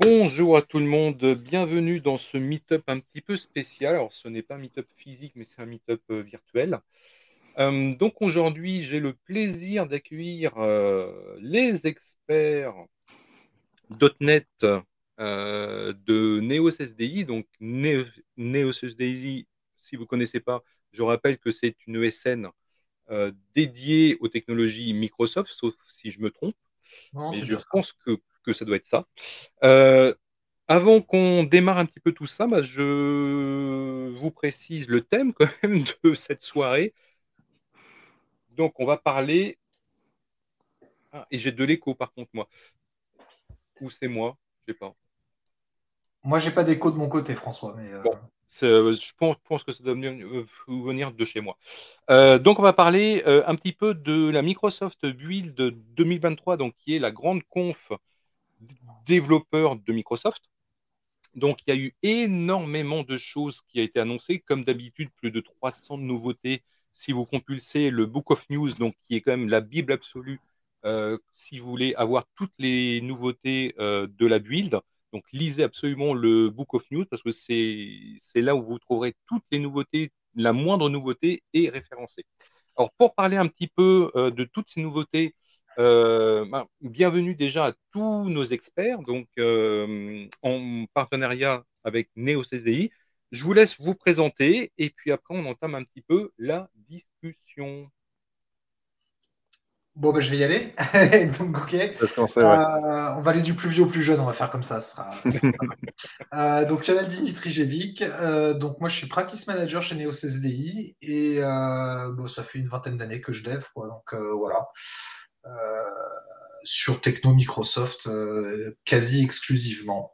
Bonjour à tout le monde, bienvenue dans ce meet-up un petit peu spécial. Alors, ce n'est pas un meet-up physique, mais c'est un meet-up euh, virtuel. Euh, donc, aujourd'hui, j'ai le plaisir d'accueillir euh, les experts .NET de NeosSDI. Donc, NeosSDI, si vous ne connaissez pas, je rappelle que c'est une ESN dédiée aux technologies Microsoft, sauf si je me trompe. mais je pense que que ça doit être ça. Euh, avant qu'on démarre un petit peu tout ça, bah, je vous précise le thème quand même de cette soirée. Donc, on va parler. Ah, et j'ai de l'écho par contre, moi. Ou c'est moi Je sais pas. Moi, j'ai pas d'écho de mon côté, François. Mais euh, euh, je pense, que ça doit venir, de chez moi. donc, on va parler un petit peu de la Microsoft Build 2023, donc, qui est la grande conf développeurs de Microsoft. Donc, il y a eu énormément de choses qui ont été annoncées. Comme d'habitude, plus de 300 nouveautés. Si vous compulsez le Book of News, donc, qui est quand même la Bible absolue, euh, si vous voulez avoir toutes les nouveautés euh, de la build, donc lisez absolument le Book of News parce que c'est là où vous trouverez toutes les nouveautés, la moindre nouveauté est référencée. Alors, pour parler un petit peu euh, de toutes ces nouveautés, euh, ben, bienvenue déjà à tous nos experts, donc euh, en partenariat avec NeoCSDI. Je vous laisse vous présenter et puis après on entame un petit peu la discussion. Bon, ben, je vais y aller. donc, ok. Euh, on va aller du plus vieux au plus jeune, on va faire comme ça. sera... donc, Canal Dimitri Jevic. donc, moi, je suis practice manager chez NeoCSDI et bon, ça fait une vingtaine d'années que je dev. Quoi, donc, voilà. Euh, sur Techno Microsoft euh, quasi exclusivement.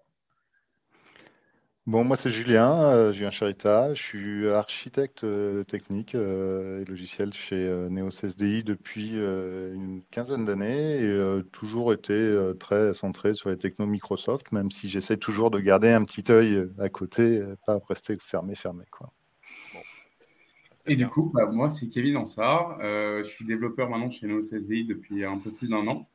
Bon, moi c'est Julien, euh, Julien Charita, je suis architecte technique et logiciel chez NeoCSDI depuis une quinzaine d'années et toujours été très centré sur les technos Microsoft, même si j'essaie toujours de garder un petit œil à côté, pas rester fermé, fermé. Quoi. Et du coup, bah, moi, c'est Kevin Ansart. Euh, je suis développeur maintenant chez NoSSDI depuis un peu plus d'un an.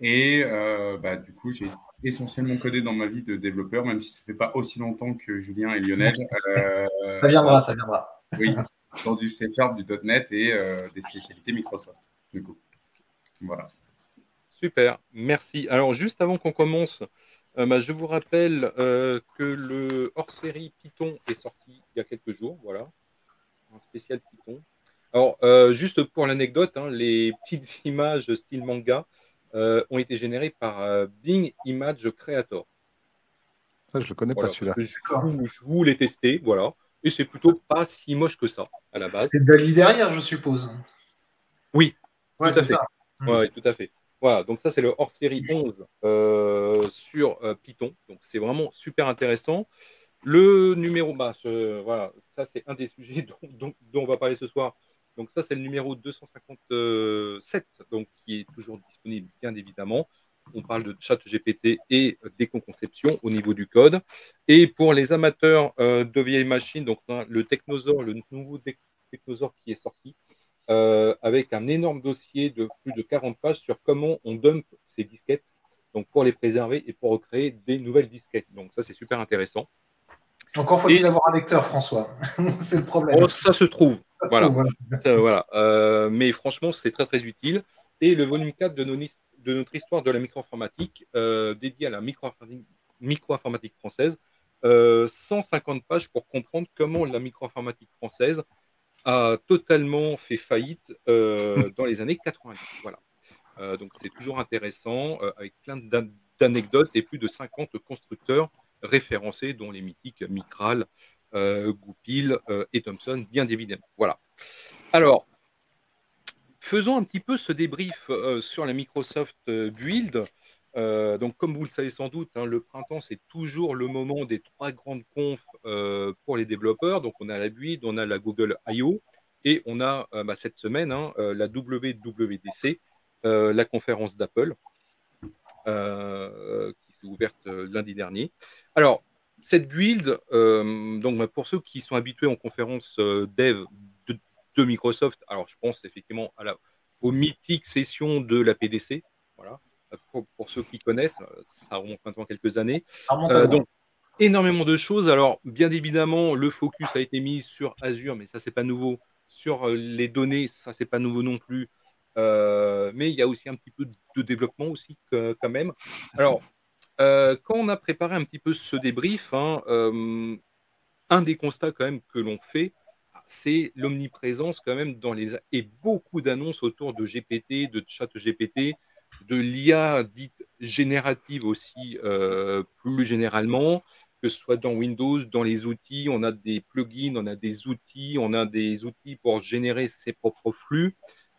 Et euh, bah, du coup, j'ai essentiellement codé dans ma vie de développeur, même si ça ne fait pas aussi longtemps que Julien et Lionel. Euh, ça viendra, ça viendra. Oui, dans du C du .NET et des spécialités Microsoft. Du coup, voilà. Super, merci. Alors, juste avant qu'on commence, bah, je vous rappelle que le hors-série Python est sorti il y a quelques jours. Voilà spécial Python. Alors, euh, juste pour l'anecdote, hein, les petites images style manga euh, ont été générées par euh, Bing Image Creator. Ça, je le connais pas celui-là. Je, voulais tester, voilà. Et c'est plutôt pas si moche que ça, à la base. C'est Dali derrière, je suppose. Oui, tout à fait. Ouais, tout à fait. Voilà, donc ça, c'est le hors-série 11 sur Python. Donc, c'est vraiment super intéressant. Le numéro, bah, voilà, ça c'est un des sujets dont, on va parler ce soir. Donc ça c'est le numéro 257, donc qui est toujours disponible bien évidemment. On parle de chat GPT et d'éco-conception au niveau du code. Et pour les amateurs euh, de vieilles machines, donc le Technosaur, le nouveau Technosaur qui est sorti, euh, avec un énorme dossier de plus de 40 pages sur comment on dump ces disquettes, pour les préserver et pour recréer des nouvelles disquettes. Donc ça c'est super intéressant. Encore faut-il avoir un lecteur, François. c'est le problème. Oh, ça se trouve. voilà. voilà. Euh, mais franchement, c'est très très utile. Et le volume 4 de, de notre histoire de la micro-informatique, euh, dédié à la micro-informatique française, 150 euh, pages pour comprendre comment la micro-informatique française a totalement fait faillite dans les années 90. Voilà. donc c'est toujours intéressant, avec plein d'anecdotes et plus de 50 constructeurs référencés, dont les mythiques Micral, euh, Goupil euh, et Thomson, bien évidemment. Voilà. Alors, faisons un petit peu ce débrief euh, sur la Microsoft Build. donc, comme vous le savez sans doute, hein, le printemps, c'est toujours le moment des trois grandes confs pour les développeurs. Donc, on a la Build, on a la Google I.O. et on a bah, cette semaine hein, la WWDC, la conférence d'Apple, ouverte lundi dernier. Alors, cette build, euh, donc bah, pour ceux qui sont habitués en conférence euh, dev de, Microsoft, alors je pense effectivement à la, aux mythiques sessions de la PDC, voilà, pour, ceux qui connaissent, ça remonte maintenant quelques années. donc, énormément de choses. Alors, bien évidemment, le focus a été mis sur Azure, mais ça, c'est pas nouveau. Sur les données, ça, c'est pas nouveau non plus. mais il y a aussi un petit peu de développement aussi quand même. Alors, quand on a préparé un petit peu ce débrief, hein, un des constats quand même que l'on fait, c'est l'omniprésence quand même dans les et beaucoup d'annonces autour de GPT, de chat GPT, de l'IA dite générative aussi euh, plus généralement, que ce soit dans Windows, dans les outils, on a des plugins, on a des outils, on a des outils pour générer ses propres flux.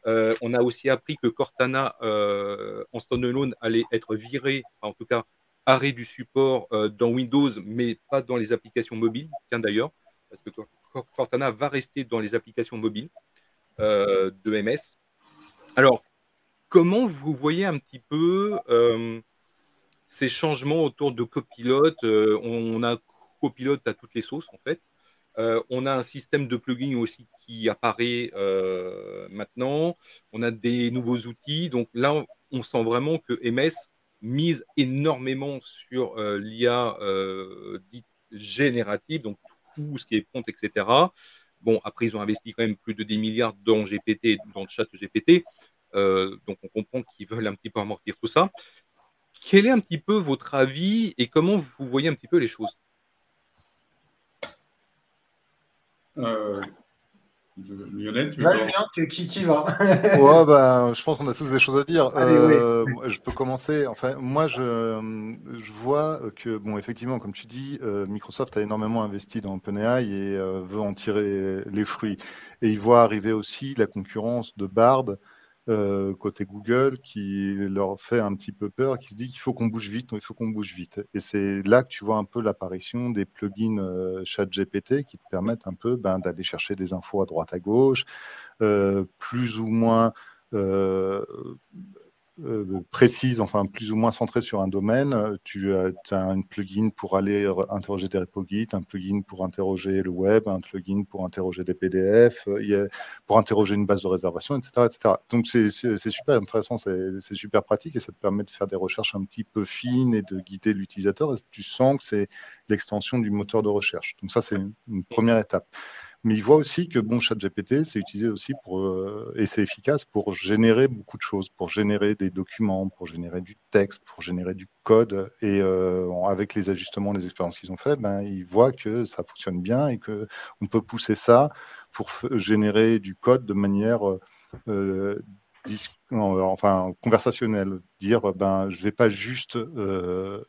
Euh, on a aussi appris que Cortana euh, en standalone allait être viré, en tout cas arrêt du support dans Windows, mais pas dans les applications mobiles. Tiens d'ailleurs, parce que Cortana va rester dans les applications mobiles euh, de MS. Alors, comment vous voyez un petit peu euh, ces changements autour de copilote euh, On a copilote à toutes les sauces, en fait. on a un système de plugin aussi qui apparaît maintenant. On a des nouveaux outils. Donc là, on sent vraiment que MS mise énormément sur l'IA dite générative, donc tout ce qui est prompt, etc. Bon, après, ils ont investi quand même plus de 10 milliards dans GPT, dans le chat GPT. Euh, donc, on comprend qu'ils veulent un petit peu amortir tout ça. Quel est un petit peu votre avis et comment vous voyez un petit peu les choses? Euh, Lionel, tu veux qui, qui va ouais, bah, Je pense qu'on a tous des choses à dire. Euh, je peux commencer. Enfin, moi, je, je, vois que, bon, effectivement, comme tu dis, euh, Microsoft a énormément investi dans OpenAI et euh, veut en tirer les fruits. Et il voit arriver aussi la concurrence de Bard euh, côté Google qui leur fait un petit peu peur, qui se dit qu'il faut qu'on bouge vite, il faut qu'on bouge vite. Et c'est là que tu vois un peu l'apparition des plugins euh, ChatGPT qui te permettent un peu ben, d'aller chercher des infos à droite à gauche, euh, plus ou moins précise, enfin plus ou moins centrée sur un domaine. Tu as, un plugin pour aller interroger des repos Git, un plugin pour interroger le web, un plugin pour interroger des PDF, euh, pour interroger une base de réservation, etc. etc. Donc c'est super intéressant, c'est super pratique et ça te permet de faire des recherches un petit peu fines et de guider l'utilisateur. Tu sens que c'est l'extension du moteur de recherche. Donc ça, c'est une première étape. Mais il voit aussi que bon, ChatGPT, c'est utilisé aussi pour, euh, et c'est efficace pour générer beaucoup de choses, pour générer des documents, pour générer du texte, pour générer du code. Et euh, avec les ajustements, les expériences qu'ils ont fait, ben, il voit que ça fonctionne bien et qu'on peut pousser ça pour générer du code de manière euh, enfin, conversationnelle. Dire, ben, je vais pas juste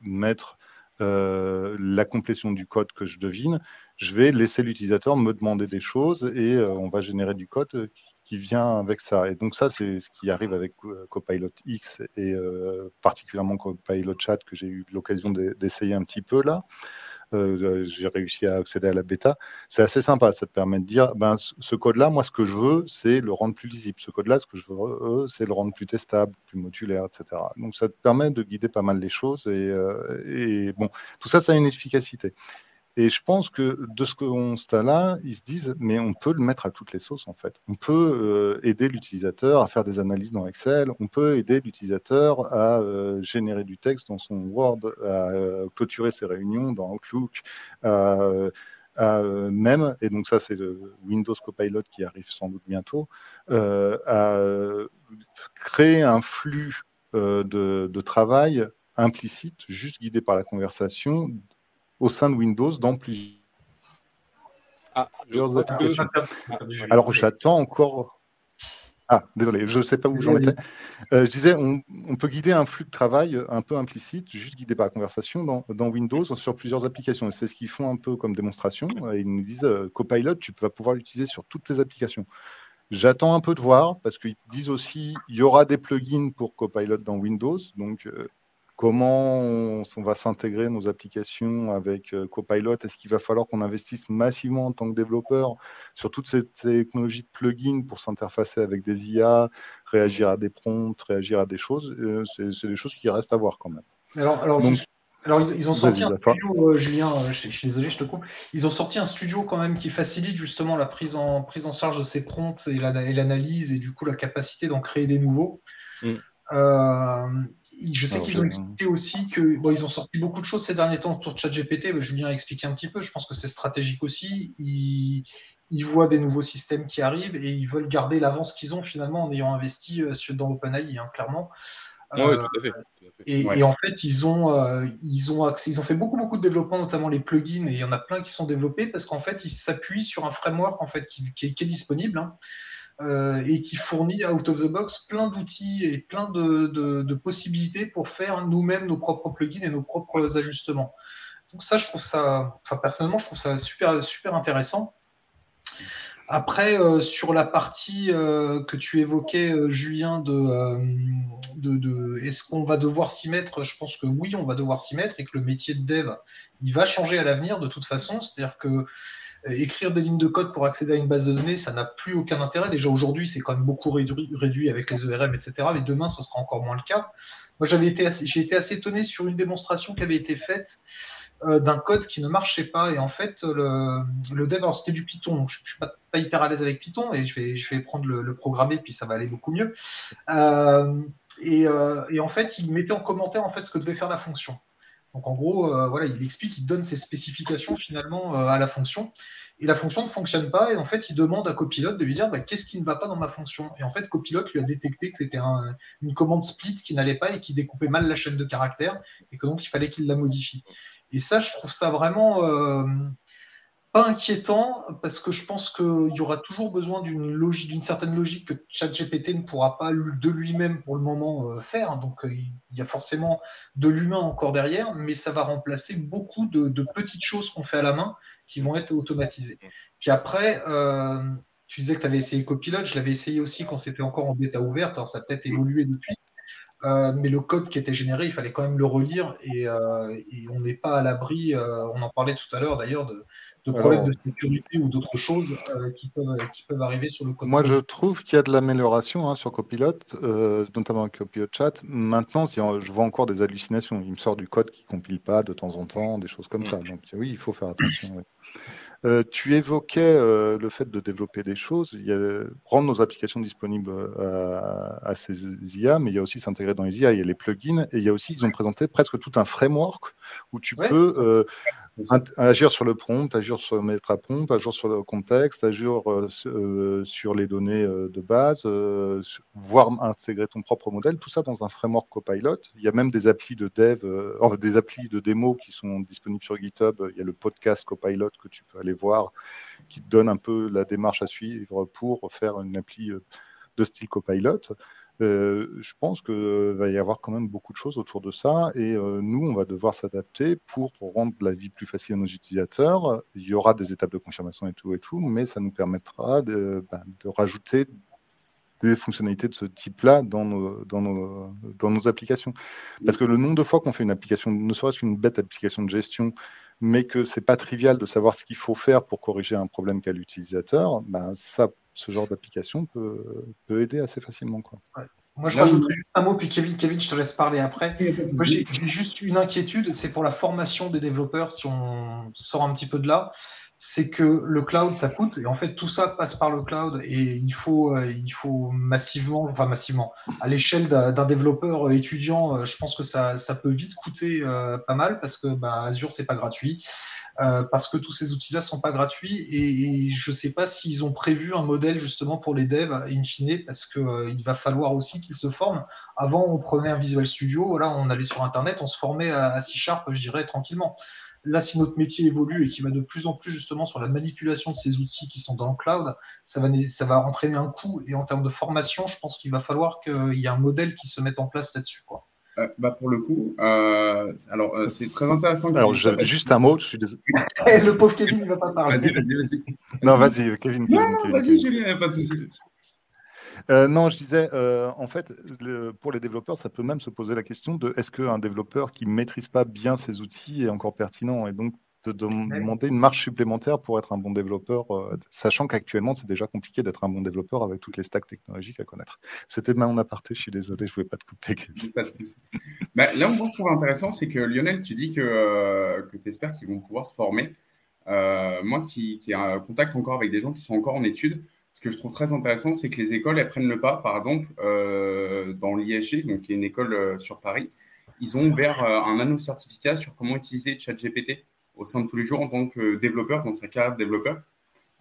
mettre la complétion du code que je devine, je vais laisser l'utilisateur me demander des choses et euh, on va générer du code euh, qui vient avec ça. Et donc ça, c'est ce qui arrive avec euh, Copilot X et particulièrement Copilot Chat que j'ai eu l'occasion d'essayer un petit peu là. j'ai réussi à accéder à la bêta. C'est assez sympa, ça te permet de dire, ben, ce code-là, moi, ce que je veux, c'est le rendre plus lisible. Ce code-là, ce que je veux, c'est le rendre plus testable, plus modulaire, etc. Donc, ça te permet de guider pas mal les choses. Et, et bon, tout ça, ça a une efficacité. Et je pense que de ce constat-là, ils se disent, mais on peut le mettre à toutes les sauces en fait. On peut euh, aider l'utilisateur à faire des analyses dans Excel, on peut aider l'utilisateur à euh, générer du texte dans son Word, à euh, clôturer ses réunions dans Outlook, même, et donc ça c'est le Windows Copilot qui arrive sans doute bientôt, à créer un flux de, de travail implicite, juste guidé par la conversation, au sein de Windows dans plusieurs ah, applications. Alors j'attends encore. Ah, désolé, je ne sais pas où j'en étais. Euh, je disais, on, peut guider un flux de travail un peu implicite, juste guidé par la conversation, dans, Windows sur plusieurs applications. Et c'est ce qu'ils font un peu comme démonstration. Ils nous disent, euh, Copilot, tu vas pouvoir l'utiliser sur toutes tes applications. J'attends un peu de voir, parce qu'ils disent aussi, il y aura des plugins pour Copilot dans Windows. Donc, euh, Comment on, va s'intégrer nos applications avec euh, Copilot? Est-ce qu'il va falloir qu'on investisse massivement en tant que développeur sur toutes ces technologies de plugins pour s'interfacer avec des IA, réagir à des prompts, réagir à des choses? Euh, C'est des choses qui restent à voir quand même. Alors, alors, ils, ont sorti un studio, euh, Julien, je, suis désolé, je te coupe. Ils ont sorti un studio quand même qui facilite justement la prise en, prise en charge de ces prompts et l'analyse et du coup la capacité d'en créer des nouveaux. Mm. Je sais qu'ils ont expliqué aussi que bon, ils ont sorti beaucoup de choses ces derniers temps sur ChatGPT. Julien a expliqué un petit peu. Je pense que c'est stratégique aussi. Ils, ils, voient des nouveaux systèmes qui arrivent et ils veulent garder l'avance qu'ils ont finalement en ayant investi euh, dans OpenAI, hein, clairement. oui, tout à fait. Et, en fait, ils ont, euh, ils, ont ils ont fait beaucoup, beaucoup de développement, notamment les plugins, et il y en a plein qui sont développés parce qu'en fait, ils s'appuient sur un framework en fait, qui, qui, est, disponible. Hein. Euh, et qui fournit out of the box plein d'outils et plein de, possibilités pour faire nous-mêmes nos propres plugins et nos propres ajustements. Donc ça, je trouve ça, enfin personnellement, je trouve ça super, super intéressant. Après, euh, sur la partie euh, que tu évoquais, Julien, de, de est-ce qu'on va devoir s'y mettre? Je pense que oui, on va devoir s'y mettre et que le métier de dev, il va changer à l'avenir de toute façon. C'est-à-dire que écrire des lignes de code pour accéder à une base de données, ça n'a plus aucun intérêt. Déjà aujourd'hui, c'est quand même beaucoup réduit, avec les ERM, etc. Mais demain, ce sera encore moins le cas. Moi, j'ai été assez étonné sur une démonstration qui avait été faite euh, d'un code qui ne marchait pas. Et en fait, le, dev, c'était du Python, je ne suis pas, hyper à l'aise avec Python, et je vais, prendre le, programmer, puis ça va aller beaucoup mieux. Euh, et, et, en fait, il mettait en commentaire en fait ce que devait faire la fonction. Donc en gros, euh, voilà, il explique, il donne ses spécifications finalement euh, à la fonction. Et la fonction ne fonctionne pas. Et en fait, il demande à Copilote de lui dire bah, qu'est-ce qui ne va pas dans ma fonction? Et en fait, Copilote lui a détecté que c'était une commande split qui n'allait pas et qui découpait mal la chaîne de caractères et que donc il fallait qu'il la modifie. Et ça, je trouve ça vraiment euh, inquiétant parce que je pense qu'il y aura toujours besoin d'une logique, d'une certaine logique que ChatGPT ne pourra pas de lui-même pour le moment euh, faire. Donc euh, il y a forcément de l'humain encore derrière, mais ça va remplacer beaucoup de, petites choses qu'on fait à la main qui vont être automatisées. Puis après, euh, tu disais que tu avais essayé Copilot, je l'avais essayé aussi quand c'était encore en bêta ouverte, alors ça a peut-être évolué depuis. mais le code qui était généré, il fallait quand même le relire et, et on n'est pas à l'abri, on en parlait tout à l'heure d'ailleurs, de, de problèmes de sécurité ou d'autres choses euh, qui, peuvent, qui, peuvent, arriver sur le code. Moi, je trouve qu'il y a de l'amélioration hein, sur Copilot, euh, notamment avec Copilot Chat. Maintenant, si je vois encore des hallucinations. Il me sort du code qui ne compile pas de temps en temps, des choses comme ça. Donc oui, il faut faire attention. Euh, tu évoquais euh, le fait de développer des choses, il y a, rendre nos applications disponibles euh, à, ces IA, mais il y a aussi s'intégrer dans les IA, il y a les plugins, et il y a aussi, ils ont présenté presque tout un framework où tu peux agir sur le prompt, agir sur le mettre à prompt, agir sur le contexte, agir sur les données de base, voire intégrer ton propre modèle, tout ça dans un framework Copilot. Il y a même des applis de dev, des applis de démo qui sont disponibles sur GitHub. Il y a le podcast Copilot que tu peux aller voir, qui te donne un peu la démarche à suivre pour faire une appli euh, de style Copilot. Euh, je pense qu'il va y avoir quand même beaucoup de choses autour de ça et euh, nous, on va devoir s'adapter pour rendre la vie plus facile à nos utilisateurs. Il y aura des étapes de confirmation et tout et tout, mais ça nous permettra de, ben, rajouter des fonctionnalités de ce type-là dans nos, dans, nos, dans nos applications. Parce que le nombre de fois qu'on fait une application, ne serait-ce qu'une bête application de gestion, mais que c'est pas trivial de savoir ce qu'il faut faire pour corriger un problème qu'a l'utilisateur, ben ça, ce genre d'application peut, peut, aider assez facilement. Quoi. Moi, je rajoute juste un mot, puis Kevin, Kevin, je te laisse parler après. j'ai juste une inquiétude, c'est pour la formation des développeurs, si on sort un petit peu de là c'est que le cloud, ça coûte, et en fait, tout ça passe par le cloud, et il faut, euh, il faut massivement, enfin massivement, à l'échelle d'un développeur étudiant, euh, je pense que ça, ça peut vite coûter euh, pas mal, parce que bah, Azure, c'est pas gratuit, parce que tous ces outils-là sont pas gratuits, et, je sais pas s'ils ont prévu un modèle justement pour les devs, in fine, parce que il va falloir aussi qu'ils se forment. Avant, on prenait un Visual Studio, voilà, on allait sur Internet, on se formait à, à C Sharp, je dirais, tranquillement. Là, si notre métier évolue et qu'il va de plus en plus justement sur la manipulation de ces outils qui sont dans le cloud, ça va, ça va entraîner un coût. Et en termes de formation, je pense qu'il va falloir qu'il y ait un modèle qui se mette en place là-dessus. Euh, bah pour le coup, euh, alors euh, c'est très intéressant. Alors juste un mot, je suis désolé. le pauvre Kevin ne va pas parler. Vas-y, vas-y, vas-y. Non, vas-y, Kevin. Non, non, vas-y, Julien, pas de souci. Euh, non, je disais, euh, en fait, pour les développeurs, ça peut même se poser la question de est-ce qu'un développeur qui ne maîtrise pas bien ses outils est encore pertinent? Et donc, de demander une marche supplémentaire pour être un bon développeur, euh, sachant qu'actuellement, c'est déjà compliqué d'être un bon développeur avec toutes les stacks technologiques à connaître. C'était mon aparté, je suis désolé, je ne voulais pas te couper. Pas de bah, là, où je trouve intéressant, c'est que Lionel, tu dis que, que tu espères qu'ils vont pouvoir se former. moi qui, qui ai un contact encore avec des gens qui sont encore en études, ce que je trouve très intéressant, c'est que les écoles, elles prennent le pas. Par exemple, dans donc qui est une école sur Paris, ils ont ouvert un anneau certificat sur comment utiliser ChatGPT au sein de tous les jours en tant que développeur, dans sa carrière de développeur.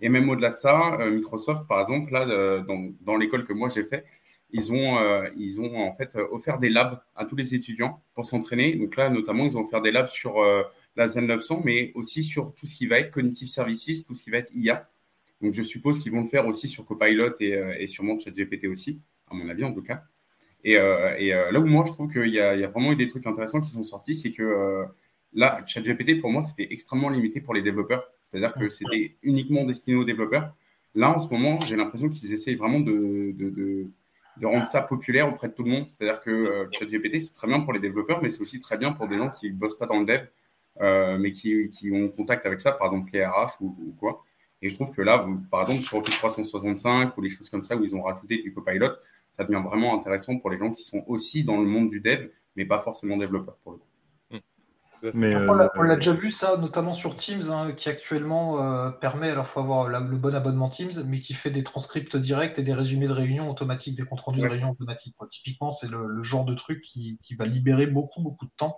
Et même au-delà de ça, Microsoft, par exemple, là, dans, dans l'école que moi j'ai fait, ils ont, euh, ils ont en fait offert des labs à tous les étudiants pour s'entraîner. Donc là, notamment, ils ont offert des labs sur euh, la Zen 900, mais aussi sur tout ce qui va être Cognitive Services, tout ce qui va être IA. Donc je suppose qu'ils vont le faire aussi sur Copilot et, euh, et sûrement ChatGPT aussi, à mon avis en tout cas. Et, et là où moi, je trouve qu'il y, y, a vraiment eu des trucs intéressants qui sont sortis, c'est que là, ChatGPT, pour moi, c'était extrêmement limité pour les développeurs. C'est-à-dire que c'était uniquement destiné aux développeurs. Là, en ce moment, j'ai l'impression qu'ils essayent vraiment de, de de rendre ça populaire auprès de tout le monde. C'est-à-dire que euh, ChatGPT, c'est très bien pour les développeurs, mais c'est aussi très bien pour des gens qui ne bossent pas dans le dev, euh, mais qui, qui, ont contact avec ça, par exemple les RH ou, quoi. Et je trouve que là, par exemple, sur Office 365 ou les choses comme ça, où ils ont rajouté du copilot, ça devient vraiment intéressant pour les gens qui sont aussi dans le monde du dev, mais pas forcément développeurs pour le coup. Euh, on l'a déjà vu ça, notamment sur Teams, hein, qui actuellement euh, permet, alors il faut avoir le bon abonnement Teams, mais qui fait des transcripts directs et des résumés de réunions automatiques, des comptes rendus de réunions automatiques. Typiquement, c'est le, genre de truc qui, va libérer beaucoup, beaucoup de temps.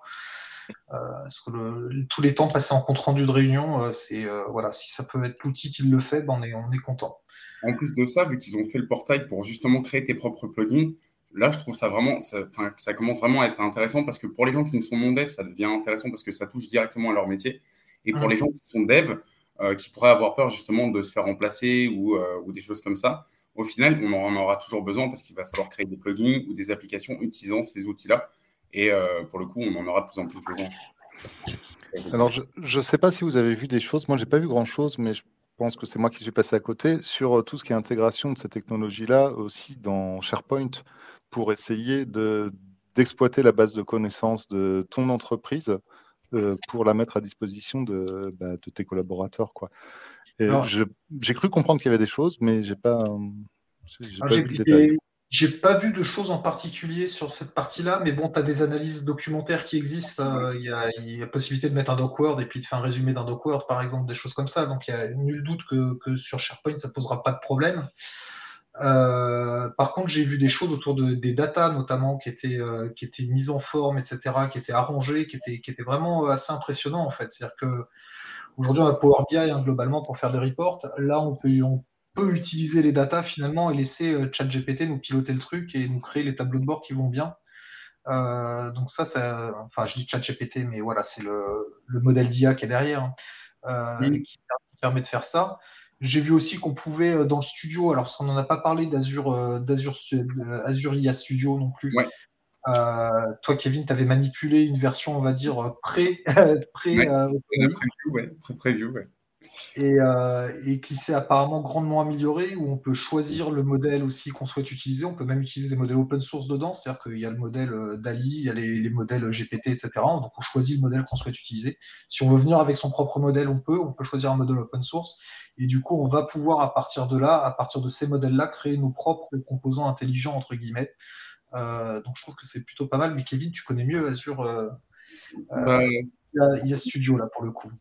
Euh, parce que tous les temps passés en compte rendu de réunion, c'est voilà, si ça peut être l'outil qui le fait, ben on est, on est content. En plus de ça, vu qu'ils ont fait le portail pour justement créer tes propres plugins, là, je trouve ça vraiment, ça, ça, commence vraiment à être intéressant parce que pour les gens qui ne sont non dev, ça devient intéressant parce que ça touche directement à leur métier. Et pour les gens qui sont dev, euh, qui pourraient avoir peur justement de se faire remplacer ou, euh, ou, des choses comme ça, au final, on en aura toujours besoin parce qu'il va falloir créer des plugins ou des applications utilisant ces outils-là. Et euh, pour le coup, on en aura de plus en plus besoin. Alors, je ne sais pas si vous avez vu des choses. Moi, je n'ai pas vu grand-chose, mais je pense que c'est moi qui suis passé à côté sur tout ce qui est intégration de cette technologie-là aussi dans SharePoint pour essayer d'exploiter la base de connaissances de ton entreprise euh, pour la mettre à disposition de, bah, de tes collaborateurs. Quoi. j'ai cru comprendre qu'il y avait des choses, mais j'ai pas, pas vu le détail. J'ai pas vu de choses en particulier sur cette partie-là, mais bon, tu as des analyses documentaires qui existent. Euh, il y, a, y, a possibilité de mettre un docword et puis de faire un résumé d'un docword, par exemple, des choses comme ça. Donc, il n'y a nul doute que, que, sur SharePoint, ça posera pas de problème. Euh, par contre, j'ai vu des choses autour de, des datas, notamment, qui étaient, euh, qui étaient mises en forme, etc., qui étaient arrangées, qui étaient, qui étaient vraiment assez impressionnants, en fait. C'est-à-dire que aujourd'hui, on a Power BI, hein, globalement, pour faire des reports. Là, on peut, on peut utiliser les datas, finalement, et laisser euh, ChatGPT nous piloter le truc et nous créer les tableaux de bord qui vont bien. Euh, donc ça, ça, enfin, je dis ChatGPT, mais voilà, c'est le, le, modèle d'IA qui est derrière, hein, qui permet de faire ça. J'ai vu aussi qu'on pouvait euh, dans le studio, alors on n'en a pas parlé d'Azure euh, d'Azure Azure IA Studio non plus. Euh, toi, Kevin, tu avais manipulé une version, on va dire, pré, pré, ouais, euh, preview, ouais. Euh, et, qui s'est apparemment grandement amélioré, où on peut choisir le modèle aussi qu'on souhaite utiliser. On peut même utiliser des modèles open source dedans, c'est-à-dire qu'il y a le modèle euh, DALI, il y a les, modèles GPT, etc. Donc on choisit le modèle qu'on souhaite utiliser. Si on veut venir avec son propre modèle, on peut. On peut choisir un modèle open source. Et du coup, on va pouvoir, à partir de là, à partir de ces modèles-là, créer nos propres composants intelligents, entre guillemets. Euh, donc je trouve que c'est plutôt pas mal. Mais Kevin, tu connais mieux Azure. Bah, il y a Studio là pour le coup.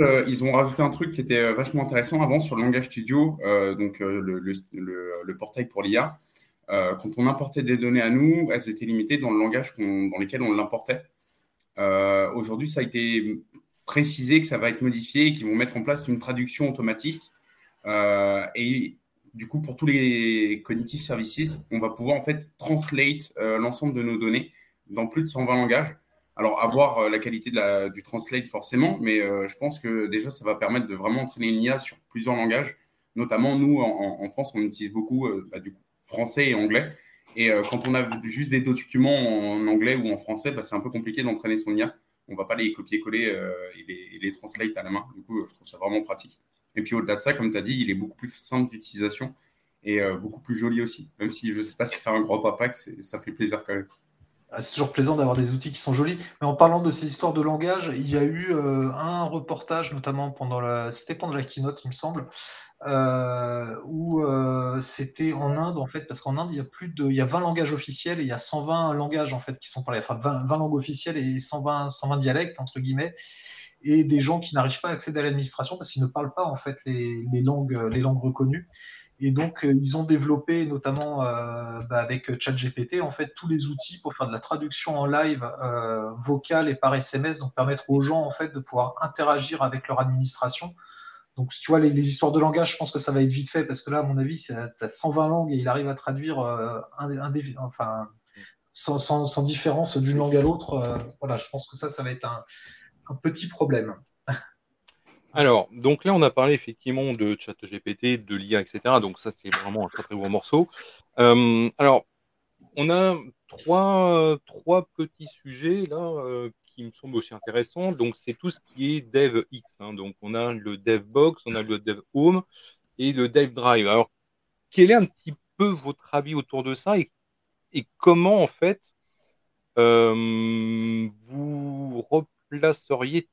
Euh, ils ont rajouté un truc qui était euh, vachement intéressant avant sur le langage studio, euh, donc le, portail pour l'IA. quand on importait des données à nous, elles étaient limitées dans le langage dans lequel on l'importait. Aujourd'hui, ça a été précisé que ça va être modifié et qu'ils vont mettre en place une traduction automatique. et du coup, pour tous les cognitive services, on va pouvoir en fait translate l'ensemble de nos données dans plus de 120 langages. Alors, avoir euh, la qualité du translate forcément, mais euh, je pense que déjà, ça va permettre de vraiment entraîner une IA sur plusieurs langages. Notamment, nous, en, France, on utilise beaucoup euh, bah, du français et anglais. Et quand on a juste des documents en anglais ou en français, bah, c'est un peu compliqué d'entraîner son IA. On ne va pas les copier-coller et, les, translate à la main. Du coup, je trouve ça vraiment pratique. Et puis au-delà de ça, comme tu as dit, il est beaucoup plus simple d'utilisation et beaucoup plus joli aussi. Même si je ne sais pas si c'est un gros impact, ça fait plaisir quand même. Ah, c'est toujours plaisant d'avoir des outils qui sont jolis. Mais en parlant de ces histoires de langage, il y a eu euh, un reportage, notamment pendant la, c'était pendant la keynote, il me semble, euh, où euh, c'était en Inde, en fait, parce qu'en Inde, il y a plus de, il y a 20 langages officiels et il y a 120 langages, en fait, qui sont parlés, enfin 20, langues officielles et 120, 120 dialectes, entre guillemets. et des gens qui n'arrivent pas à accéder à l'administration parce qu'ils ne parlent pas en fait les, langues, les langues reconnues. Et donc, euh, ils ont développé, notamment euh, bah, avec ChatGPT, en fait, tous les outils pour faire de la traduction en live euh, vocale et par SMS, donc permettre aux gens, en fait, de pouvoir interagir avec leur administration. Donc, tu vois, les, histoires de langage, je pense que ça va être vite fait, parce que là, à mon avis, tu as 120 langues et il arrive à traduire enfin, sans, différence d'une langue à l'autre. voilà, je pense que ça, ça va être un petit problème. Alors, donc là, on a parlé effectivement de ChatGPT, de l'IA, etc. Donc ça, c'est vraiment un très très gros morceau. Euh, alors, on a trois, trois petits sujets là euh, qui me semblent aussi intéressants. Donc, c'est tout ce qui est DevX. Hein. Donc, on a le DevBox, on a le DevHome et le DevDrive. Alors, quel est un petit peu votre avis autour de ça et, comment, en fait, euh, vous replaceriez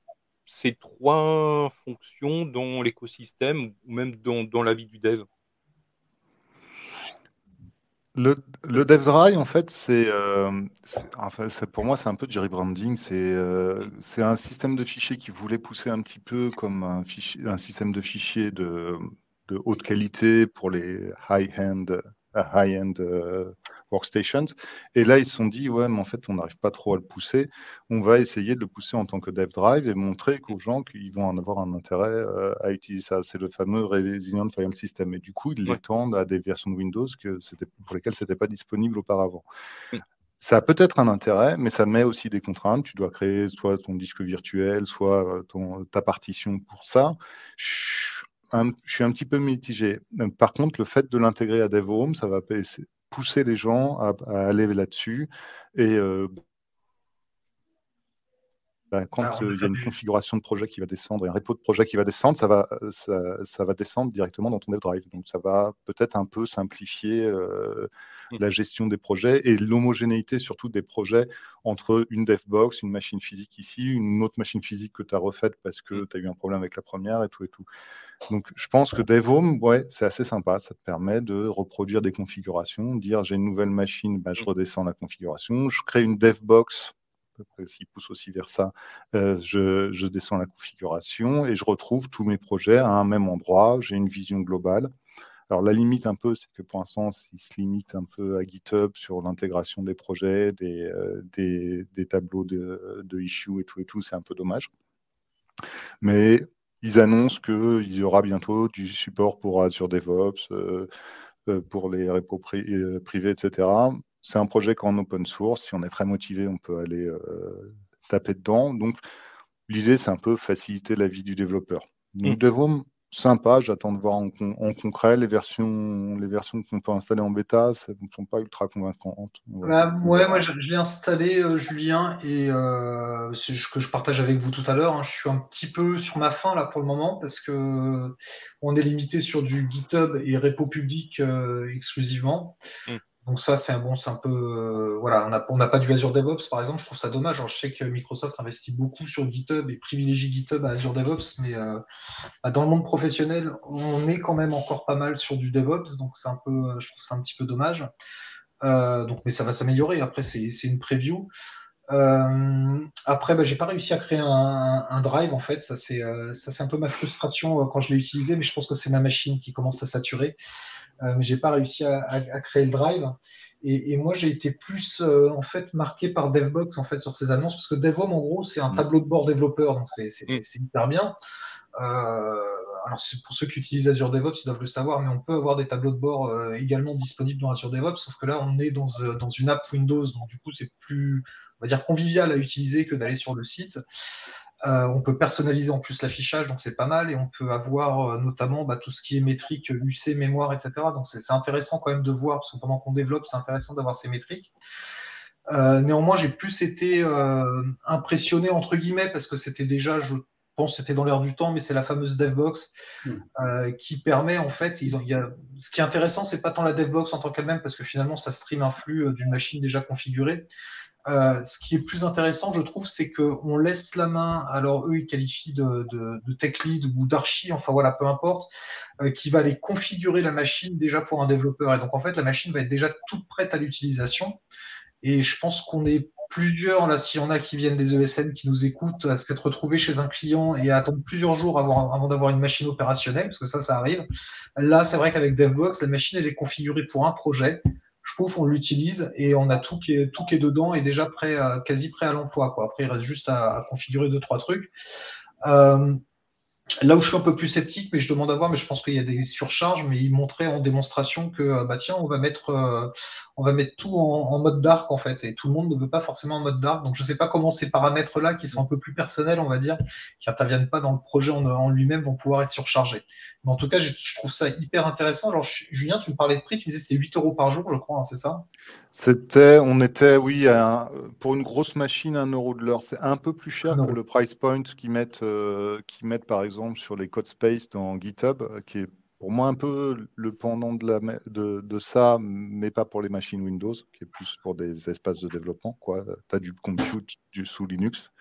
ces trois fonctions dans l'écosystème ou même dans, la vie du dev le, le DevDrive, en fait, c'est, euh, pour moi, c'est un peu du rebranding. Euh, c'est, un système de fichiers qui voulait pousser un petit peu comme un, fichier, un système de fichiers de, de haute qualité pour les high-end high-end euh, workstations. Et là, ils se sont dit, ouais, mais en fait, on n'arrive pas trop à le pousser. On va essayer de le pousser en tant que dev drive et montrer qu'aux gens qu'ils vont en avoir un intérêt euh, à utiliser ça. C'est le fameux Resilient File System. Et du coup, ils l'étendent à des versions de Windows que pour lesquelles ce n'était pas disponible auparavant. Ça a peut-être un intérêt, mais ça met aussi des contraintes. Tu dois créer soit ton disque virtuel, soit euh, ton, ta partition pour ça je suis un petit peu mitigé. Par contre, le fait de l'intégrer à DevHome, ça va pousser les gens à, aller là-dessus. Et euh, bah, quand euh, il y a une configuration de projet qui va descendre et un repo de projet qui va descendre, ça va, ça, va descendre directement dans ton DevDrive. Donc, ça va peut-être un peu simplifier euh, mmh. la gestion des projets et l'homogénéité surtout des projets entre une DevBox, une machine physique ici, une autre machine physique que tu as refaite parce que mmh. tu as eu un problème avec la première et tout et tout. Donc, je pense que DevHome, ouais, c'est assez sympa. Ça te permet de reproduire des configurations, dire j'ai une nouvelle machine, bah, je mmh. redescends la configuration, je crée une DevBox s'il pousse aussi vers ça, euh, je, descends la configuration et je retrouve tous mes projets à un même endroit. J'ai une vision globale. Alors la limite un peu, c'est que pour l'instant, il se limite un peu à GitHub sur l'intégration des projets, des, euh, des, tableaux de, de issue et tout et tout. C'est un peu dommage. Mais ils annoncent qu'il y aura bientôt du support pour Azure DevOps, euh, pour les repos privés, etc c'est un projet en open source. Si on est très motivé, on peut aller euh, taper dedans. Donc, l'idée, c'est un peu faciliter la vie du développeur. Donc, mmh sympa. J'attends de voir en, concret les versions, les versions qu'on peut installer en bêta. Ça ne sont pas ultra convaincantes. Bah, ouais, moi je, l'ai installé, euh, Julien, et euh, c'est ce que je partage avec vous tout à l'heure. Hein. Je suis un petit peu sur ma fin là pour le moment parce que on est limité sur du GitHub et repo public euh, exclusivement. Mmh. Donc ça, c'est un bon, c'est un peu, euh, voilà, on n'a pas du Azure DevOps par exemple. Je trouve ça dommage. je sais que Microsoft investit beaucoup sur GitHub et privilégie GitHub à Azure DevOps, mais euh, bah, dans le monde professionnel, on est quand même encore pas mal sur du DevOps, donc c'est un peu, je trouve ça un petit peu dommage. Euh, donc, mais ça va s'améliorer. Après, c'est une preview. après, bah, j'ai pas réussi à créer un, drive en fait. Ça c'est ça c'est un peu ma frustration quand je l'ai utilisé, mais je pense que c'est ma machine qui commence à saturer. Euh, mais j'ai pas réussi à, créer le drive. Et, moi, j'ai été plus euh, en fait marqué par DevBox en fait sur ces annonces parce que DevOps en gros c'est un mm. tableau de bord développeur, donc c'est mm. hyper bien. Euh, alors pour ceux qui utilisent Azure DevOps, ils doivent le savoir, mais on peut avoir des tableaux de bord également disponibles dans Azure DevOps, sauf que là on est dans, dans une app Windows, donc du coup c'est plus on va dire convivial à utiliser que d'aller sur le site. Euh, on peut personnaliser en plus l'affichage, donc c'est pas mal, et on peut avoir euh, notamment bah, tout ce qui est métrique, UC, mémoire, etc. Donc c'est intéressant quand même de voir, parce que pendant qu'on développe, c'est intéressant d'avoir ces métriques. Euh, néanmoins, j'ai plus été impressionné entre guillemets parce que c'était déjà, je pense, c'était dans l'air du temps, mais c'est la fameuse DevBox hmm. qui permet en fait, ils ont, il y a, ce qui est intéressant, c'est pas tant la DevBox en tant qu'elle-même parce que finalement, ça stream un flux d'une machine déjà configurée, euh, ce qui est plus intéressant, je trouve, c'est qu'on laisse la main, alors eux, ils qualifient de, tech lead ou d'archi, enfin voilà, peu importe, euh, qui va aller configurer la machine déjà pour un développeur. Et donc, en fait, la machine va être déjà toute prête à l'utilisation. Et je pense qu'on est plusieurs, là, s'il y en a qui viennent des ESN qui nous écoutent, à s'être retrouvés chez un client et à attendre plusieurs jours avant, avant d'avoir une machine opérationnelle, parce que ça, ça arrive. Là, c'est vrai qu'avec DevBox, la machine, elle est configurée pour un projet. On l'utilise et on a tout qui est, tout qui est dedans et déjà prêt, quasi prêt à l'emploi. Quoi. Après, il reste juste à, configurer deux, trois trucs. Euh, Là où je suis un peu plus sceptique, mais je demande à voir, mais je pense qu'il y a des surcharges, mais il montrait en démonstration que euh, bah tiens, on va mettre, euh, on va mettre tout en, mode dark en fait, et tout le monde ne veut pas forcément en mode dark. Donc je ne sais pas comment ces paramètres-là, qui sont un peu plus personnels, on va dire, qui n'interviennent pas dans le projet en, lui-même, vont pouvoir être surchargés. Mais en tout cas, je, trouve ça hyper intéressant. Alors Julien, tu me parlais de prix, tu me disais c'était 8 euros par jour, je crois, hein, c'est ça? C'était, on était, oui, pour une grosse machine, 1 euro de l'heure. C'est un peu plus cher que le price point qu'ils mettent, euh, mettent par exemple sur les code space dans GitHub, euh, qui est pour moi un peu le pendant de, la, de, de, ça, mais pas pour les machines Windows, qui est plus pour des espaces de développement. Tu as du compute du, sous Linux.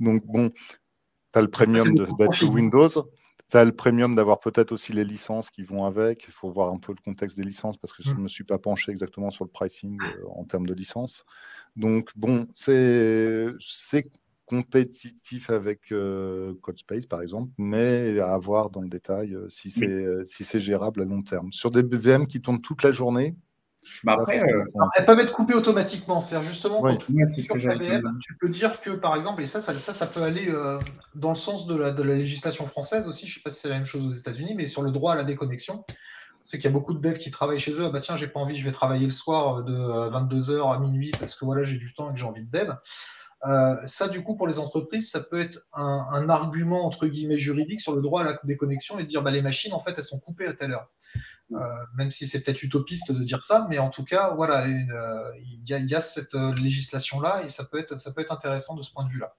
Donc bon, tu as le premium de d'être sous Windows. Tu as le premium d'avoir peut-être aussi les licences qui vont avec. Il faut voir un peu le contexte des licences parce que je ne me suis pas penché exactement sur le pricing euh, en termes de licences. Donc, bon, c'est compétitif avec euh, CodeSpace, par exemple, mais à voir dans le détail euh, si c'est euh, si c'est gérable à long terme. Sur des VM qui tournent toute la journée, bah après, elles peuvent être coupées automatiquement. C'est justement quand tu, VM, tu peux dire que, par exemple, et ça, ça, ça, peut aller dans le sens de la, de la, législation française aussi. Je ne sais pas si c'est la même chose aux États-Unis, mais sur le droit à la déconnexion, c'est qu'il y a beaucoup de devs qui travaillent chez eux. Ah bah tiens, j'ai pas envie, je vais travailler le soir de 22h à minuit parce que voilà, j'ai du temps et que j'ai envie de dev. Euh, ça, du coup, pour les entreprises, ça peut être un, argument entre guillemets juridique sur le droit à la déconnexion et de dire bah, les machines, en fait, elles sont coupées à telle heure. Euh, même si c'est peut-être utopiste de dire ça, mais en tout cas, voilà, euh, il y, a cette législation-là et ça peut, être, intéressant de ce point de vue-là,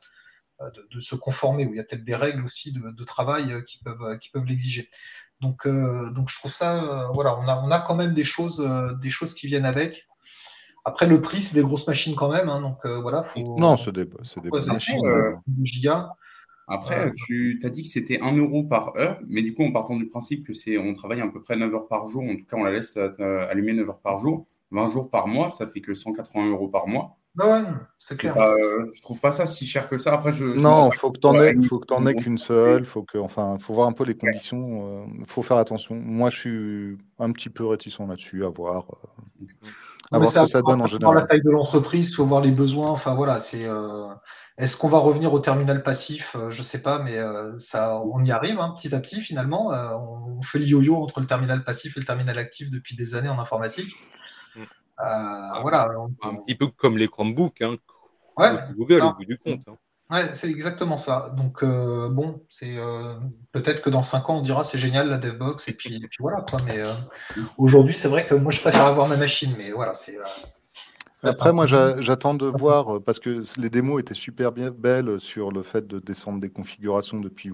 de, se conformer, où il y a peut-être des règles aussi de, travail qui peuvent, l'exiger. Donc, je trouve ça, voilà, on a, quand même des choses qui viennent avec. Après, le prix, c'est des grosses machines quand même. Hein, donc euh, voilà, faut. Non, c'est des, des bonnes machines. Euh, Après, tu as dit que c'était 1 euro par heure, mais du coup, en partant du principe que c'est, on travaille à peu près 9 heures par jour, en tout cas, on la laisse euh, allumer 9 heures par jour, 20 jours par mois, ça fait que 180 euros par mois. Ouais, c'est clair. je trouve pas ça si cher que ça. Après, je, non, il faut que tu en aies, faut que en aies qu'une seule. Faut que, enfin, faut voir un peu les conditions. Il faut faire attention. Moi, je suis un petit peu réticent là-dessus, à voir à voir ce que ça donne en général. la taille de l'entreprise, il faut voir les besoins. Enfin voilà, c'est. Euh, est-ce qu'on va revenir au terminal passif euh, Je ne sais pas, mais euh, ça, on y arrive hein, petit à petit finalement. on fait le yo-yo entre le terminal passif et le terminal actif depuis des années en informatique. Mm. voilà. Un petit peu comme les Chromebooks, hein, Google au bout du compte. Hein. Ouais, c'est exactement ça. Donc euh, bon, c'est euh, peut-être que dans 5 ans on dira c'est génial la DevBox et puis, puis voilà quoi. Mais euh, aujourd'hui c'est vrai que moi je préfère avoir ma machine, mais voilà c'est. Après, moi, j'attends de voir, parce que les démos étaient super bien belles sur le fait de descendre des configurations depuis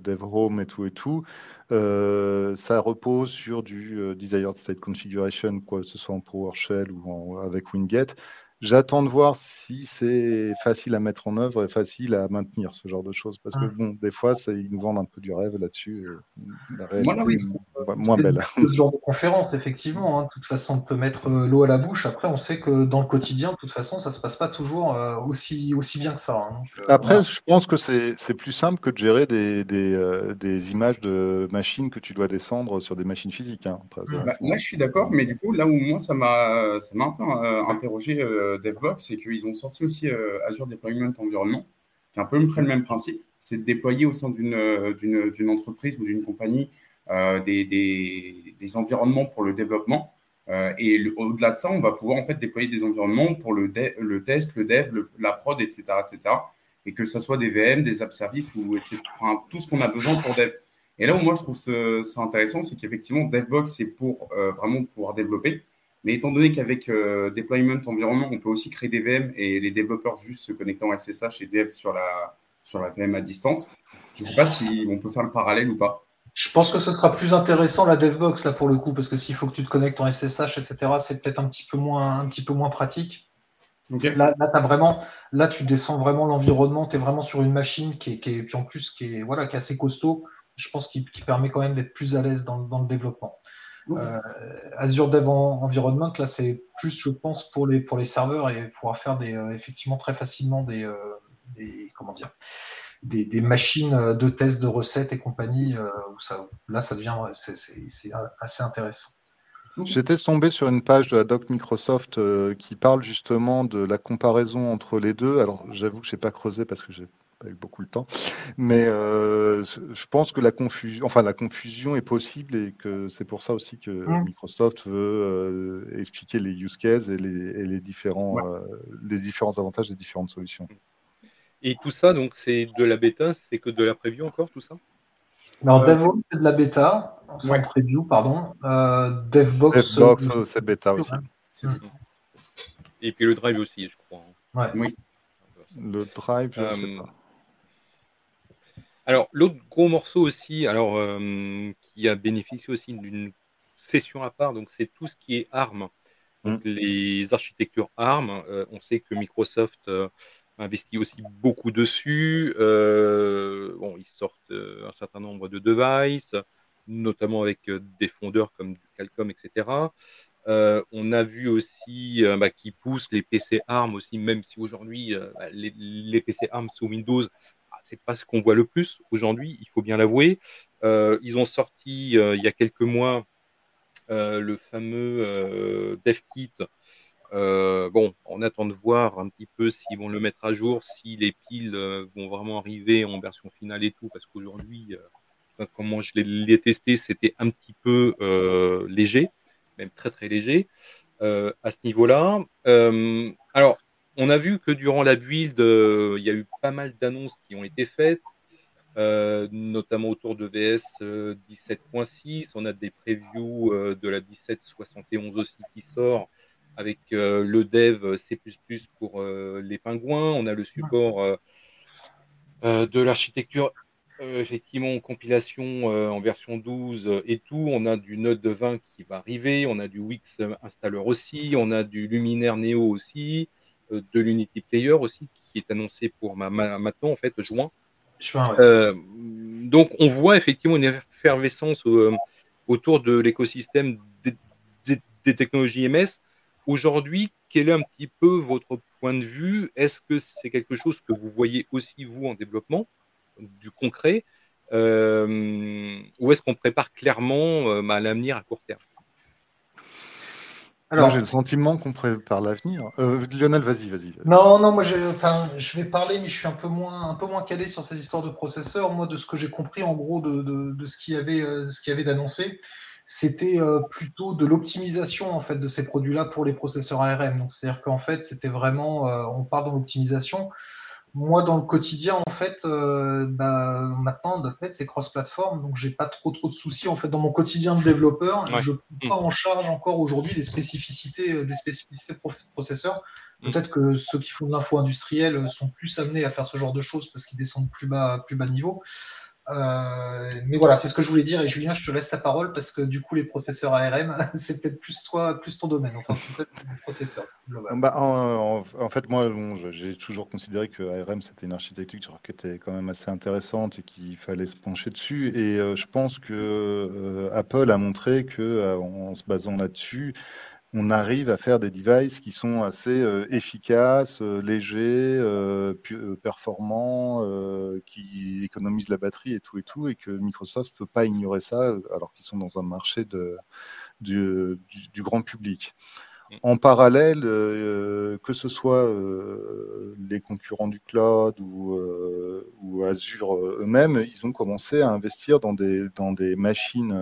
DevHome et tout et tout. ça repose sur du Desired State Configuration, quoi, que ce soit en PowerShell ou avec Winget. J'attends de voir si c'est facile à mettre en œuvre et facile à maintenir ce genre de choses. Parce que, ah. bon, des fois, ça, ils nous vendent un peu du rêve là-dessus. La réalité moins belle. Ce genre de conférence, effectivement. Hein, de toute façon, de te mettre euh, l'eau à la bouche. Après, on sait que dans le quotidien, de toute façon, ça ne se passe pas toujours euh, aussi, aussi bien que ça. Hein. Euh, Après, je pense que c'est plus simple que de gérer des, des, des, images de machines que tu dois descendre sur des machines physiques. Hein, bah, moi, je suis d'accord. Mais du coup, là où moi, ça m'a un peu interrogé DevBox, c'est qu'ils ont sorti aussi euh, Azure Deployment Environment, qui est un peu près le même principe. C'est de déployer au sein d'une euh, entreprise ou d'une compagnie euh, des, des, environnements pour le développement. et au-delà de ça, on va pouvoir en fait déployer des environnements pour le, le test, le dev, la prod, etc., etc. Et que ce soit des VM, des app services ou Enfin, tout ce qu'on a besoin pour dev. Et là où moi je trouve ça intéressant, c'est qu'effectivement, DevBox, c'est pour vraiment pouvoir développer. Mais étant donné qu'avec euh, deployment environnement, on peut aussi créer des VM et les développeurs juste se connectant à SSH et dev sur la, sur la VM à distance, je ne sais pas si on peut faire le parallèle ou pas. Je pense que ce sera plus intéressant la DevBox là pour le coup, parce que s'il faut que tu te connectes en SSH, etc., c'est peut-être un petit peu moins, un petit peu moins pratique. Là, là, as vraiment, là, tu descends vraiment l'environnement, tu es vraiment sur une machine qui est, qui puis en plus qui est, voilà, qui est assez costaud. Je pense qu'il permet quand même d'être plus à l'aise dans, dans, le développement. Azure Dev Environment, là, c'est plus, je pense, pour les, pour les serveurs et pouvoir faire des, effectivement très facilement des, des comment dire, des, machines de test de recettes et compagnie. Où ça, là, ça devient, c'est assez intéressant. J'étais tombé sur une page de la doc Microsoft qui parle justement de la comparaison entre les deux. Alors, j'avoue que je n'ai pas creusé parce que j'ai pas eu beaucoup de temps, mais je pense que la confusion, enfin la confusion est possible et que c'est pour ça aussi que mmh. Microsoft veut expliquer les use cases et les, différents, les différents avantages des différentes solutions. Et tout ça, donc, c'est de la bêta, c'est que de la preview encore, tout ça? Alors, DevOps, c'est de la bêta, c'est preview, pardon. Euh, DevBox, DevBox c'est bêta aussi. Et puis le Drive aussi, je crois. Ouais. Oui. Le Drive, je ne sais euh, pas. Alors, l'autre gros morceau aussi, alors, euh, qui a bénéficié aussi d'une session à part, donc c'est tout ce qui est ARM. Donc, mm. les architectures ARM, on sait que Microsoft investi aussi beaucoup dessus. Euh, bon, ils sortent euh, un certain nombre de devices, notamment avec euh, des fondeurs comme Qualcomm, etc. on a vu aussi bah, qui poussent les PC ARM aussi, même si aujourd'hui bah, les, PC ARM sous Windows, c'est pas ce qu'on voit le plus aujourd'hui, il faut bien l'avouer. ils ont sorti il y a quelques mois le fameux DevKit euh, bon, on attend de voir un petit peu s'ils vont le mettre à jour, si les piles euh, vont vraiment arriver en version finale et tout, parce qu'aujourd'hui, euh, comment je l'ai testé, c'était un petit peu léger, même très très léger à ce niveau-là. alors, on a vu que durant la build, il y a eu pas mal d'annonces qui ont été faites. notamment autour de VS 17.6. On a des previews de la 17.71 aussi qui sort, avec euh, le dev C++ pour euh, les pingouins. On a le support euh, de l'architecture effectivement en compilation en version 12 et tout. On a du Node 20 qui va arriver, on a du Wix installer aussi, on a du Luminaire Neo aussi, de l'Unity Player aussi qui est annoncé pour maintenant en fait juin. donc on voit effectivement une effervescence autour de l'écosystème des, technologies MS. Aujourd'hui, quel est un petit peu votre point de vue? Est-ce que c'est quelque chose que vous voyez aussi, vous, en développement, du concret? Euh, Ou est-ce qu'on prépare clairement euh, bah, l'avenir à court terme? Alors, j'ai le sentiment qu'on prépare l'avenir. Euh, Lionel, vas-y, vas-y. non, non, moi, je vais parler, mais je suis un peu moins, un peu moins calé sur ces histoires de processeurs. Moi, de ce que j'ai compris, en gros, de, ce qu'il y avait, ce qu'il y avait d'annoncé, c'était euh, plutôt de l'optimisation en fait de ces produits-là pour les processeurs ARM. Donc c'est-à-dire qu'en fait c'était vraiment, euh, on part dans l'optimisation. Moi dans le quotidien en fait, euh, bah, maintenant .NET c'est cross-platform, donc j'ai pas trop trop de soucis en fait dans mon quotidien de développeur. Je ne prends pas mm. en charge encore aujourd'hui des spécificités des spécificités processeurs. Mm. Peut-être que ceux qui font de l'info industrielle sont plus amenés à faire ce genre de choses parce qu'ils descendent plus bas plus bas niveau. Euh, mais voilà, c'est ce que je voulais dire. Et Julien, je te laisse la parole parce que du coup, les processeurs ARM, c'est peut-être plus toi, plus ton domaine. Enfin, peut-être processeurs. Bah, en, fait, moi, j'ai toujours considéré que ARM c'était une architecture qui était quand même assez intéressante et qu'il fallait se pencher dessus. Et euh, je pense que euh, Apple a montré que, en se basant là-dessus, on arrive à faire des devices qui sont assez euh, efficaces, euh, légers, euh, performants, qui économisent la batterie et tout et tout, et que Microsoft ne peut pas ignorer ça alors qu'ils sont dans un marché de, du, grand public. Mm. En parallèle, que ce soit les concurrents du cloud ou, ou Azure eux-mêmes, ils ont commencé à investir dans des, dans des machines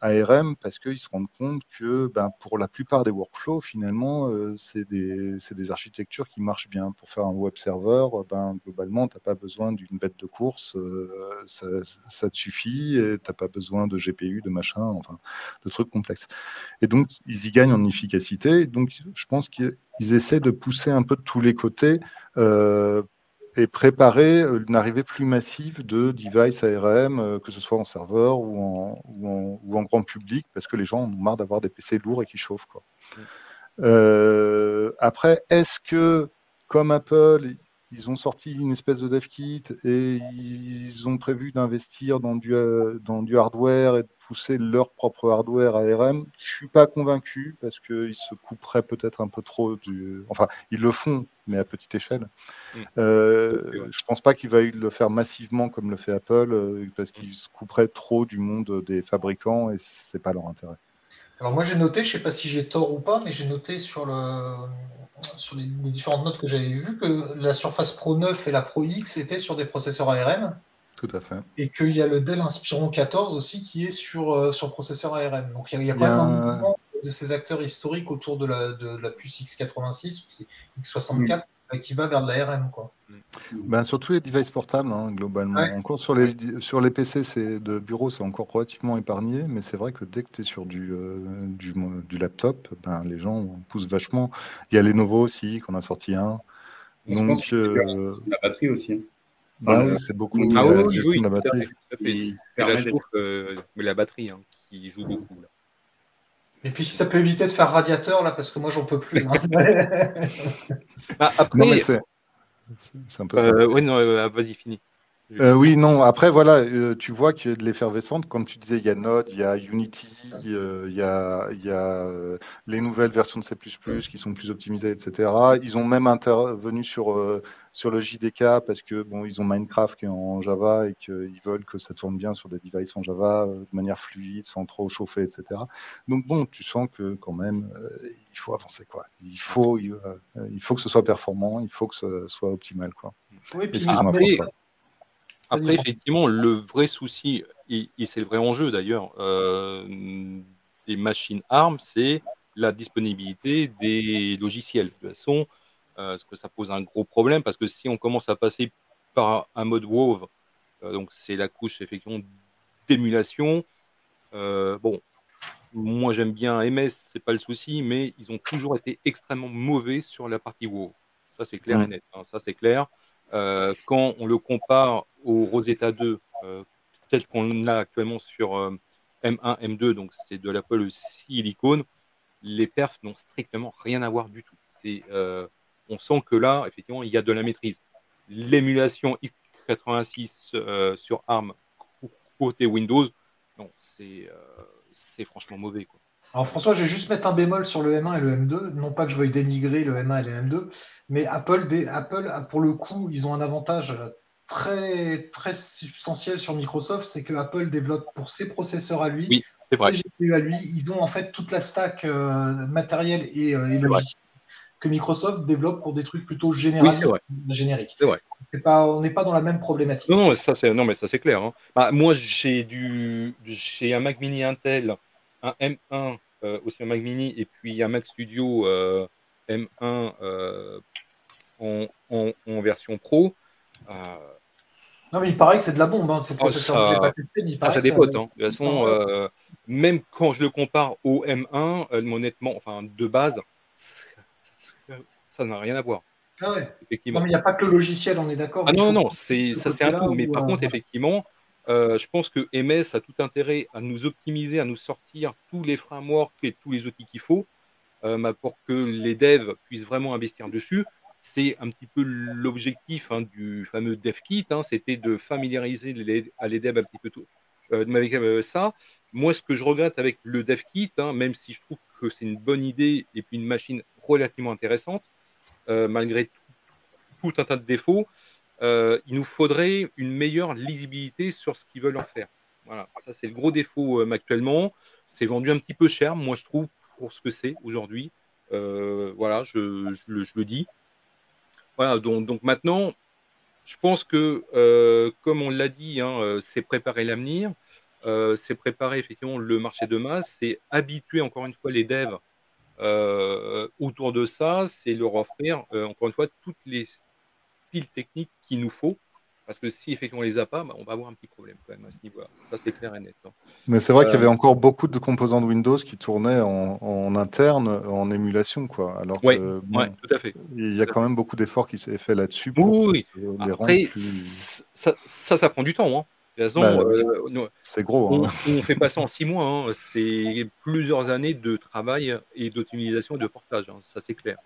ARM parce qu'ils se rendent compte que ben, pour la plupart des workflows, finalement, euh, c'est des, des, architectures qui marchent bien. Pour faire un web server, ben, globalement, tu n'as pas besoin d'une bête de course, euh, ça, te suffit, tu n'as pas besoin de GPU, de machin, enfin, de trucs complexes. Et donc, ils y gagnent en efficacité. Donc, je pense qu'ils essaient de pousser un peu de tous les côtés euh, et préparer euh, une arrivée plus massive de devices ARM, euh, que ce soit en serveur ou en, ou en, grand public, parce que les gens ont marre d'avoir des PC lourds et qui chauffent. Quoi. Euh, après, est-ce que, comme Apple, ils ont sorti une espèce de dev kit et ils ont prévu d'investir dans du, dans du hardware et de pousser leur propre hardware ARM. Je suis pas convaincu parce qu'ils se couperaient peut-être un peu trop du. Enfin, ils le font, mais à petite échelle. Mm. Euh, je pense pas qu'ils va le faire massivement comme le fait Apple euh, parce qu'ils se couperaient trop du monde des fabricants et c'est pas leur intérêt. Alors moi j'ai noté, je sais pas si j'ai tort ou pas, mais j'ai noté sur, le, sur les, différentes notes que j'avais vues que la Surface Pro 9 et la Pro X étaient sur des processeurs ARM. Tout à fait. Et qu'il y a le Dell Inspiron 14 aussi qui est sur, euh, sur processeur ARM. Donc il y a, quand même un mouvement de ces acteurs historiques autour de la, de, la puce X86 X64 euh, qui va vers de l'ARM. Quoi. Ben, sur tous les devices portables, hein, globalement. Encore sur les, sur les PC de bureau, c'est encore relativement épargné, mais c'est vrai que dès que tu es sur du, euh, du, du, laptop, ben, les gens poussent vachement. Il y a les Lenovo aussi, qu'on a sorti un. Donc, euh... la batterie aussi. Ben, c'est beaucoup ah, oui, oui, la batterie. Et, la, euh, la batterie hein, qui joue beaucoup. Là. Et puis si ça peut éviter de faire radiateur, là, parce que moi, j'en peux plus. Hein. bah, après, c'est un peu ça. Euh, oui, non, euh, vas-y, fini. Euh, oui, non. Après, voilà, tu vois qu'il y a de l'effervescence. Comme tu disais, il y a Node, il y a Unity, il y a, il y a les nouvelles versions de C++ qui sont plus optimisées, etc. Ils ont même intervenu sur sur le JDK parce que bon, ils ont Minecraft qui est en Java et qu'ils veulent que ça tourne bien sur des devices en Java euh, de manière fluide, sans trop chauffer, etc. Donc bon, tu sens que quand même, euh, il faut avancer quoi. Il faut, il, euh, faut que ce soit performant, il faut que ce soit optimal quoi. Oui, après, effectivement, le vrai souci, et, c'est le vrai enjeu d'ailleurs, des machines ARM, c'est la disponibilité des logiciels. De toute façon, euh, ce que ça pose un gros problème parce que si on commence à passer par un mode WoW, euh, donc c'est la couche effectivement d'émulation. Euh, bon, moi j'aime bien MS, c'est pas le souci, mais ils ont toujours été extrêmement mauvais sur la partie WoW. Ça c'est clair et net. Hein, ça c'est clair. quand on le compare au Rosetta 2, tel qu'on l'a actuellement sur M1, M2, donc c'est de l'Apple Silicon, les perfs n'ont strictement rien à voir du tout. C'est on sent que là, effectivement, il y a de la maîtrise. L'émulation x86 euh, sur ARM côté Windows, non, c'est euh, franchement mauvais. Quoi. Alors François, je vais juste mettre un bémol sur le M1 et le M2. Non pas que je veuille dénigrer le M1 et le M2, mais Apple, Apple, pour le coup, ils ont un avantage très, très substantiel sur Microsoft, c'est que Apple développe pour ses processeurs à lui, ses GPU à lui, ils ont en fait toute la stack euh, matérielle et, et logicielle que Microsoft développe pour des trucs plutôt généralistes, génériques. On n'est pas dans la même problématique. Non, non ça c'est non mais ça c'est clair. Hein. Bah, moi j'ai du j'ai un Mac Mini Intel, un M1 euh, aussi un Mac Mini et puis un Mac Studio euh, M1 euh, en, en, version pro. non mais il paraît que c'est de la bombe. Hein. Oh, ça, ça, ça dépote. Hein. De toute façon, même quand je le compare au M1, honnêtement, enfin de base, ça n'a rien à voir. Ah ouais. Effectivement. Non, mais il n'y a pas que le logiciel, on est d'accord. Ah non, non, c'est, ça c'est un tout. Mais par contre, effectivement, euh, je pense que MS a tout intérêt à nous optimiser, à nous sortir tous les frameworks et tous les outils qu'il faut euh, pour que les devs puissent vraiment investir dessus. C'est un petit peu l'objectif hein, du fameux DevKit, hein, c'était de familiariser les, à les devs un petit peu tout, euh, avec ça. Moi, ce que je regrette avec le DevKit, hein, même si je trouve que c'est une bonne idée et puis une machine relativement intéressante, malgré tout, un tas de défauts, euh, il nous faudrait une meilleure lisibilité sur ce qu'ils veulent en faire. Voilà, ça c'est le gros défaut euh, actuellement. C'est vendu un petit peu cher, moi je trouve, pour ce que c'est aujourd'hui. voilà, je, le, dis. Voilà, donc, maintenant, je pense que, comme on l'a dit, hein, c'est préparer l'avenir, c'est préparer effectivement le marché de masse, c'est habituer encore une fois les devs euh, autour de ça, c'est leur offrir, euh, encore une fois, toutes les piles techniques qu'il nous faut. Parce que si effectivement on les a pas, bah, on va avoir un petit problème quand même à ce niveau-là. Ça, c'est clair et net. Hein. Mais c'est vrai qu'il y avait euh, encore beaucoup de composants de Windows qui tournaient en, interne, en émulation. Quoi. Alors oui, tout à fait. Il y a quand même beaucoup d'efforts qui s'est fait là-dessus. oui, Après, ça, ça, prend du temps. Hein. Bah, euh, c'est gros. Hein. On, fait pas ça en six mois. Hein. C'est plusieurs années de travail et d'optimisation et de portage. Hein. Ça, c'est clair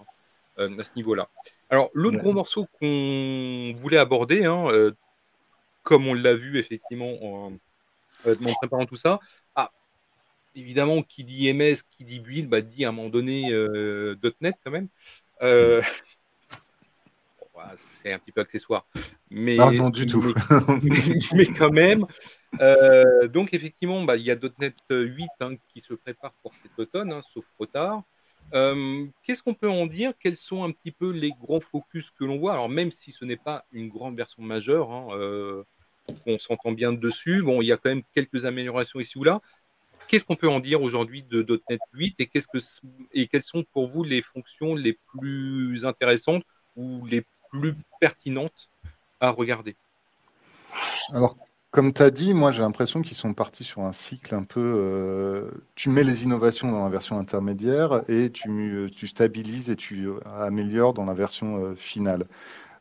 euh, à ce niveau-là. Alors, l'autre gros morceau qu'on voulait aborder, euh, comme on l'a vu effectivement en, en, préparant tout ça, ah, évidemment, qui dit MS, qui dit build, bah, dit à un moment donné euh, .NET quand même. Euh, bah, c'est un petit peu accessoire. Mais, non, du tout. Mais, quand même. Euh, donc, effectivement, bah, il y a .NET 8 hein, qui se prépare pour cet automne, hein, sauf retard. Qu'est-ce qu'on peut en dire? Quels sont un petit peu les grands focus que l'on voit? Alors, même si ce n'est pas une grande version majeure, hein, on s'entend bien dessus. Bon, il y a quand même quelques améliorations ici ou là. Qu'est-ce qu'on peut en dire aujourd'hui de .NET 8 et, qu'est-ce que, et quelles sont pour vous les fonctions les plus intéressantes ou les plus pertinentes à regarder Alors, comme tu as dit, moi j'ai l'impression qu'ils sont partis sur un cycle un peu. Euh, tu mets les innovations dans la version intermédiaire et tu, tu stabilises et tu améliores dans la version euh, finale.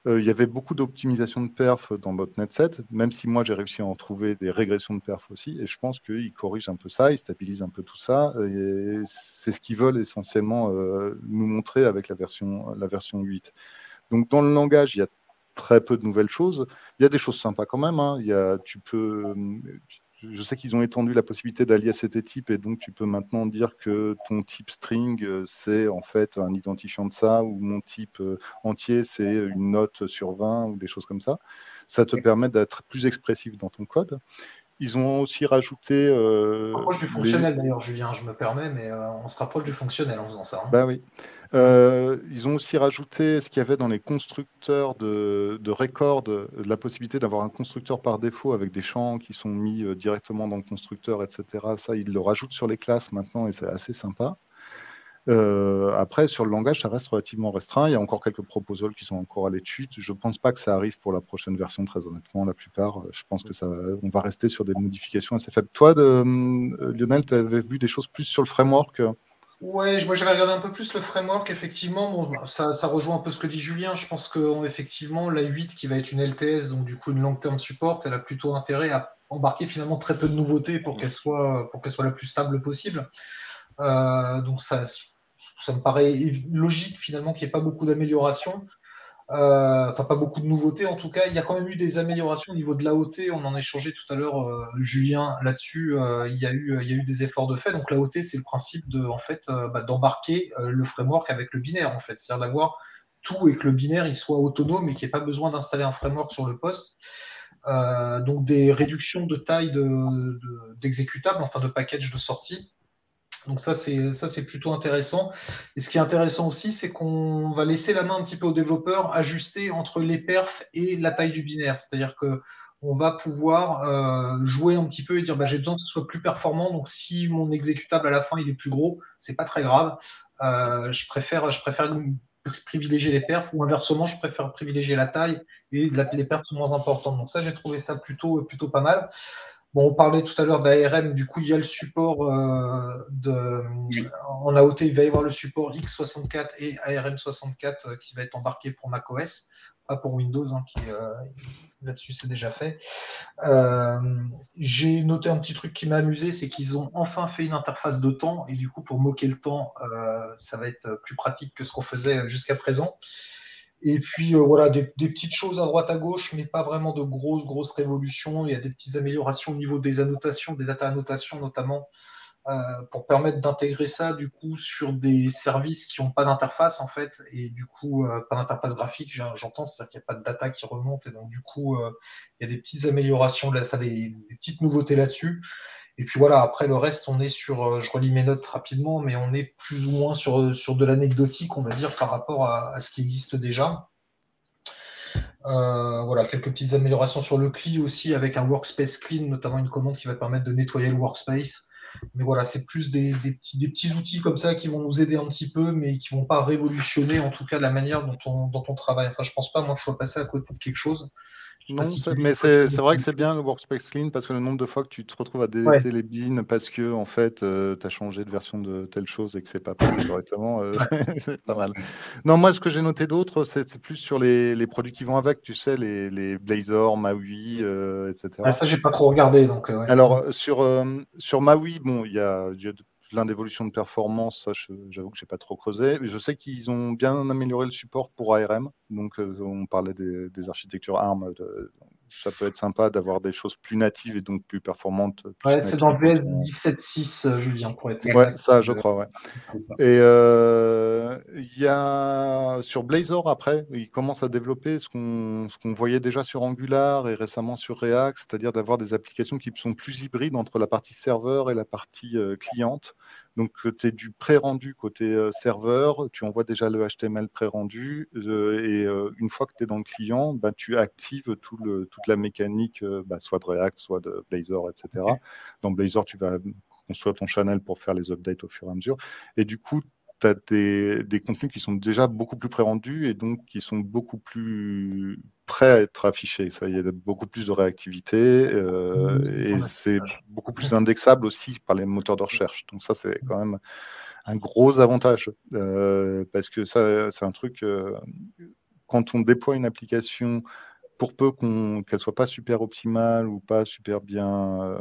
Euh, il y avait beaucoup d'optimisation de perf dans .NET 7, même si moi j'ai réussi à en trouver des régressions de perf aussi. Et je pense qu'ils corrigent un peu ça, ils stabilisent un peu tout ça. Et c'est ce qu'ils veulent essentiellement euh, nous montrer avec la version, la version 8. Donc dans le langage, il y a très peu de nouvelles choses. Il y a des choses sympas quand même. Hein. Il y a, tu peux, je sais qu'ils ont étendu la possibilité d'allier tes types et donc tu peux maintenant dire que ton type string, euh, c'est en fait un identifiant de ça ou mon type euh, entier, c'est une note sur 20 ou des choses comme ça. Ça te permet d'être plus expressif dans ton code. Ils ont aussi rajouté. Euh, on se rapproche du fonctionnel d'ailleurs, Julien, je me permets, mais euh, on se rapproche du fonctionnel en faisant ça. Hein. Bah oui. Euh, ils ont aussi rajouté ce qu'il y avait dans les constructeurs de, de record, la possibilité d'avoir un constructeur par défaut avec des champs qui sont mis directement dans le constructeur, etc. Ça, ils le rajoutent sur les classes maintenant et c'est assez sympa. Euh, après, sur le langage, ça reste relativement restreint. Il y a encore quelques proposals qui sont encore à l'étude. Je ne pense pas que ça arrive pour la prochaine version, très honnêtement. La plupart, euh, je pense que ça, on va rester sur des modifications assez faibles. Toi, de, euh, Lionel, tu avais vu des choses plus sur le framework Ouais, moi j'avais regardé un peu plus le framework, effectivement. Bon, bah, ça, ça, rejoint un peu ce que dit Julien. Je pense que effectivement, la 8 qui va être une LTS, donc du coup une long term support, elle a plutôt intérêt à embarquer finalement très peu de nouveautés pour qu'elle soit, pour qu'elle soit la plus stable possible. Euh, donc ça, me paraît logique finalement qu'il n'y ait pas beaucoup d'améliorations. Euh, enfin, pas beaucoup de nouveautés en tout cas. Il y a quand même eu des améliorations au niveau de l'AOT. On en a échangé tout à l'heure, euh, Julien, là-dessus. Il, y a eu, des efforts de fait. Donc l'AOT, c'est le principe de, en fait, bah, d'embarquer le framework avec le binaire, en fait. C'est-à-dire d'avoir tout et que le binaire il soit autonome et qu'il n'y ait pas besoin d'installer un framework sur le poste. donc des réductions de taille d'exécutables, de, enfin de package de sortie. Donc ça, c'est ça, c'est plutôt intéressant. Et ce qui est intéressant aussi, c'est qu'on va laisser la main un petit peu aux développeurs ajuster entre les perfs et la taille du binaire. C'est-à-dire que on va pouvoir euh, jouer un petit peu et dire bah, j'ai besoin que ce soit plus performant. Donc si mon exécutable à la fin il est plus gros, c'est pas très grave. Euh, je préfère privilégier les perfs ou inversement je préfère privilégier la taille et les perfs sont moins importantes. Donc ça j'ai trouvé ça plutôt plutôt pas mal. Bon, on parlait tout à l'heure d'ARM, du coup, il y a le support euh, de, en AOT, il va y avoir le support x64 et ARM64 euh, qui va être embarqué pour macOS, pas pour Windows, hein, qui euh, là-dessus c'est déjà fait. J'ai noté un petit truc qui m'a amusé, c'est qu'ils ont enfin fait une interface de temps, et du coup, pour moquer le temps, ça va être plus pratique que ce qu'on faisait jusqu'à présent. Et puis euh, voilà, des, petites choses à droite à gauche, mais pas vraiment de grosses, grosses révolutions. Il y a des petites améliorations au niveau des annotations, des data annotations notamment, euh, pour permettre d'intégrer ça du coup sur des services qui n'ont pas d'interface en fait, et du coup euh, pas d'interface graphique, j'entends, c'est-à-dire qu'il n'y a pas de data qui remonte, et donc du coup il y a des petites améliorations, enfin, des, des petites nouveautés là-dessus. Et puis voilà, après le reste, on est sur, euh, je relis mes notes rapidement, mais on est plus ou moins sur, euh, sur de l'anecdotique, on va dire, par rapport à, ce qui existe déjà. Euh, voilà, quelques petites améliorations sur le CLI aussi, avec un workspace clean, notamment une commande qui va permettre de nettoyer le workspace. Mais voilà, c'est plus des, petits, outils comme ça qui vont nous aider un petit peu, mais qui ne vont pas révolutionner en tout cas la manière dont on, dont on travaille. Enfin, je ne pense pas, moi, que je sois passé à côté de quelque chose. Non, mais c'est vrai que c'est bien le Workspace Clean parce que le nombre de fois que tu te retrouves à déliter les bins parce que en fait euh, tu as changé de version de telle chose et que c'est pas passé correctement, euh, c'est pas mal. Non, moi ce que j'ai noté d'autre, c'est plus sur les, les, produits qui vont avec, tu sais, les, les Blazor, Maui, euh, etc. Ah, ça, j'ai pas trop regardé. Donc, Alors sur, sur Maui, bon, il y a, y a plein d'évolutions de performance, ça, j'avoue que j'ai pas trop creusé. Je sais qu'ils ont bien amélioré le support pour ARM. Donc, euh, on parlait des, architectures ARM ça peut être sympa d'avoir des choses plus natives et donc plus performantes. ouais, c'est dans VS 17.6, Julien, pour être Ouais, ça, je crois, ouais. Et il y a sur Blazor, après, il commence à développer ce qu'on qu'on voyait déjà sur Angular et récemment sur React, c'est-à-dire d'avoir des applications qui sont plus hybrides entre la partie serveur et la partie cliente. Donc, tu es du pré-rendu côté serveur, tu envoies déjà le HTML pré-rendu, et une fois que tu es dans le client, bah, tu actives tout le, toute la mécanique, bah, soit de React, soit de Blazor, etc. Dans Blazor, tu vas construire ton channel pour faire les updates au fur et à mesure. Et du coup, tu as des, des, contenus qui sont déjà beaucoup plus pré-rendus et donc qui sont beaucoup plus prêts à être affichés. Ça, il y a beaucoup plus de réactivité euh, mmh. et c'est beaucoup plus indexable aussi par les moteurs de recherche. Donc ça, c'est quand même un gros avantage euh, parce que ça, c'est un truc. Euh, quand on déploie une application, pour peu qu'on, qu'elle soit pas super optimale ou pas super bien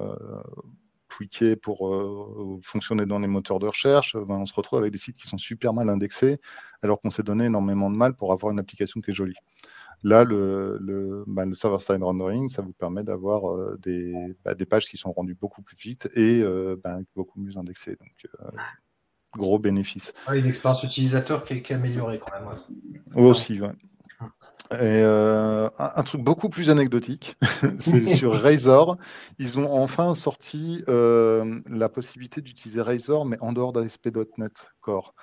euh, pour euh, fonctionner dans les moteurs de recherche, ben, on se retrouve avec des sites qui sont super mal indexés, alors qu'on s'est donné énormément de mal pour avoir une application qui est jolie. Là, le, le, bah, le server-side rendering, ça vous permet d'avoir euh, des, bah, des, pages qui sont rendues beaucoup plus vite et euh, bah, beaucoup mieux indexées. Donc, euh, gros bénéfice. une expérience utilisateur qui est, améliorée quand même. Aussi, ouais. Et un, un, truc beaucoup plus anecdotique, c'est sur Razor. Ils ont enfin sorti la possibilité d'utiliser Razor, mais en dehors d'ASP.NET Core.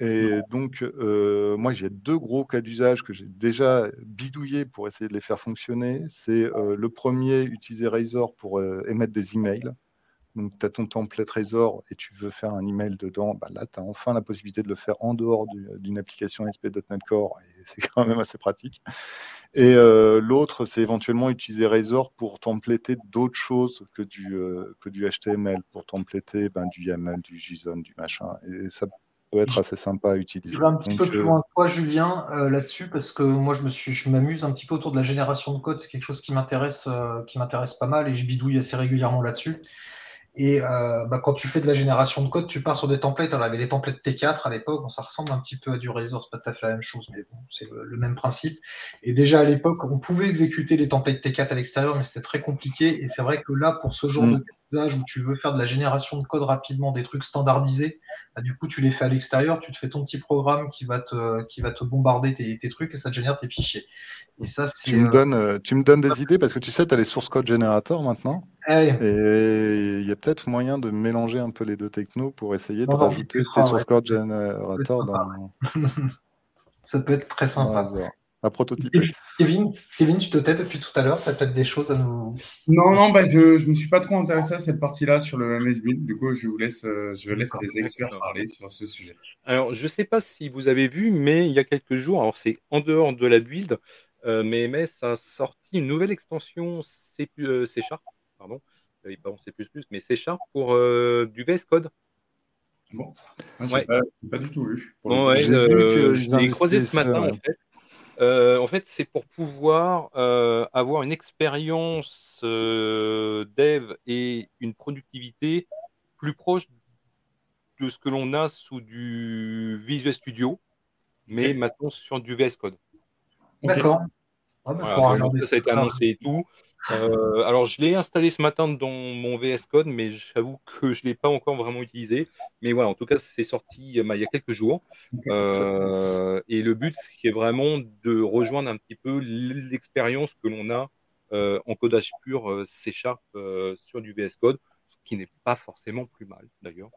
Et donc, euh, moi, j'ai deux gros cas d'usage que j'ai déjà bidouillés pour essayer de les faire fonctionner. C'est euh, le premier, utiliser Razor pour euh, émettre des emails. Donc, tu as ton template Razor et tu veux faire un email dedans. Bah, là, tu as enfin la possibilité de le faire en dehors d'une application SP.NET Core. Et c'est quand même assez pratique. Et l'autre, c'est éventuellement utiliser Razor pour templater d'autres choses que du, que du HTML, pour templater ben, du YAML, du JSON, du machin. Et ça peut être assez sympa à utiliser. Je vais un petit peu plus loin que toi, Julien, euh, là-dessus, parce que moi, je me suis, je m'amuse un petit peu autour de la génération de code. C'est quelque chose qui m'intéresse, euh, qui m'intéresse pas mal, et je bidouille assez régulièrement là-dessus. Et euh, bah, quand tu fais de la génération de code, tu pars sur des templates. On avait les templates T4 à l'époque, ça ressemble un petit peu à du Razor, c'est pas tout à fait la même chose, mais bon, c'est le, même principe. Et déjà à l'époque, on pouvait exécuter les templates T4 à l'extérieur, mais c'était très compliqué. Et c'est vrai que là, pour ce genre mm. de où tu veux faire de la génération de code rapidement, des trucs standardisés, bah, du coup, tu les fais à l'extérieur, tu te fais ton petit programme qui va te, qui va te bombarder tes, tes trucs et ça te génère tes fichiers. Et ça. Tu, me euh, donnes, euh, tu me donnes des idées parce que tu sais, tu as les source code générateurs maintenant. Et il y a peut-être moyen de mélanger un peu les deux technos pour essayer de rajouter tes source code générateurs dans. Ça peut être très sympa. À prototyper. Kevin, Kevin, tu te tais depuis tout à l'heure, tu as peut-être des choses à nous. Non, non, bah, je ne me suis pas trop intéressé à cette partie-là sur le MS Build. Du coup, je vous laisse, euh, je laisse les experts parler sur ce sujet. Alors, je ne sais pas si vous avez vu, mais il y a quelques jours, alors c'est en dehors de la build, euh, mais MS a sorti une nouvelle extension C, euh, C Sharp pardon, euh, en C++, mais C Sharp pour euh, du VS Code. Bon, ah, ouais. pas, pas, du tout vu. ouais, euh, J'ai croisé ce matin, en fait. Euh, en fait, c'est pour pouvoir euh, avoir une expérience euh, dev et une productivité plus proche de ce que l'on a sous du Visual Studio, mais maintenant sur du VS Code. D'accord. Ah, bah, ça a été annoncé et tout. Euh, alors, je l'ai installé ce matin dans mon VS Code, mais j'avoue que je ne l'ai pas encore vraiment utilisé. Mais voilà, en tout cas, c'est sorti bah, il y a quelques jours. Euh, et le but, c'est vraiment de rejoindre un petit peu l'expérience que l'on a euh, en codage pur C Sharp sur du VS Code, ce qui n'est pas forcément plus mal d'ailleurs.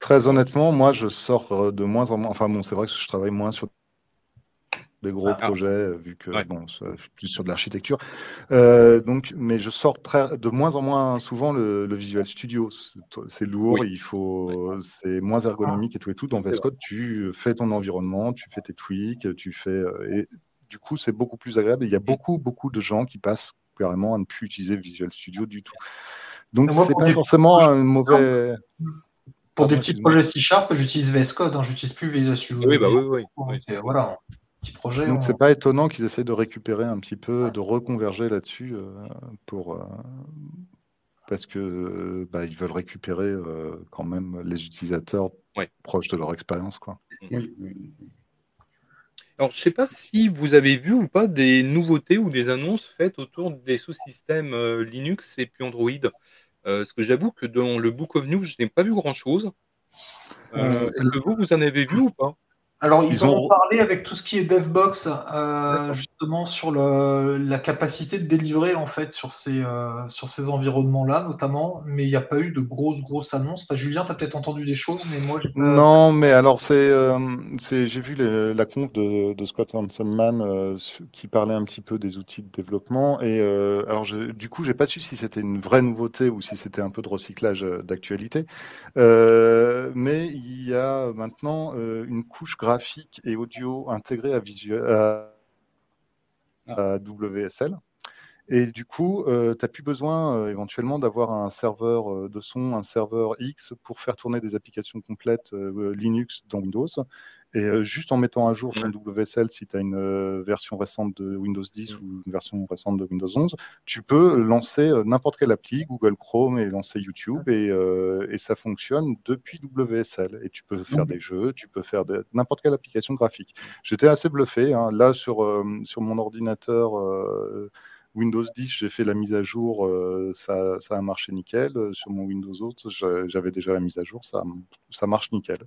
très honnêtement, moi, je sors de moins en moins. Enfin, bon, c'est vrai que je travaille moins sur des gros ah, ah. projets, euh, vu que bon, c'est plus sur de l'architecture. Euh, donc, mais je sors très, de moins en moins souvent le, Visual Studio. C'est lourd, il faut, c'est moins ergonomique et tout et tout. Dans VS Code, tu fais ton environnement, tu fais tes tweaks, tu fais euh, et du coup, c'est beaucoup plus agréable. il y a beaucoup, beaucoup de gens qui passent carrément à ne plus utiliser Visual Studio du tout. Donc, c'est pas forcément un mauvais. Pour des petits projets C Sharp, j'utilise VS Code, hein, j'utilise plus Visual Studio. Oui, bah oui, oui. Voilà projet. Donc, c'est pas étonnant qu'ils essayent de récupérer un petit peu, de reconverger là-dessus euh, pour. Euh, parce que bah, ils veulent récupérer euh, quand même les utilisateurs proches de leur expérience. Quoi. Alors, je ne sais pas si vous avez vu ou pas des nouveautés ou des annonces faites autour des sous-systèmes Linux et puis Android. parce que j'avoue que dans le Book of News, je n'ai pas vu grand-chose. Est-ce que vous, vous en avez vu ou pas? Alors, ils, ont... parlé avec tout ce qui est DevBox, euh, justement sur la capacité de délivrer en fait sur ces, euh, sur ces environnements-là, notamment, mais il n'y a pas eu de grosses, grosses annonces. Julien, tu as peut-être entendu des choses, mais moi, Non, mais alors, c'est, euh, j'ai vu la conf de, de Scott Hansenman qui parlait un petit peu des outils de développement, et alors, du coup, j'ai pas su si c'était une vraie nouveauté ou si c'était un peu de recyclage d'actualité, mais il y a maintenant une couche graphique graphique et audio intégrés à, visuel, à, WSL. Et du coup, euh, tu n'as plus besoin euh, éventuellement d'avoir un serveur euh, de son, un serveur X pour faire tourner des applications complètes Linux dans Windows. Et euh, juste en mettant à jour ton WSL, si tu as une euh, version récente de Windows 10 ou une version récente de Windows 11, tu peux lancer euh, n'importe quelle appli, Google Chrome et lancer YouTube, et, et, ça fonctionne depuis WSL. Et tu peux faire des jeux, tu peux faire n'importe quelle application graphique. J'étais assez bluffé. Hein. Là, sur, sur mon ordinateur Windows 10, j'ai fait la mise à jour, euh, ça, a marché nickel. Euh, sur mon Windows 11, j'avais déjà la mise à jour, ça, ça marche nickel.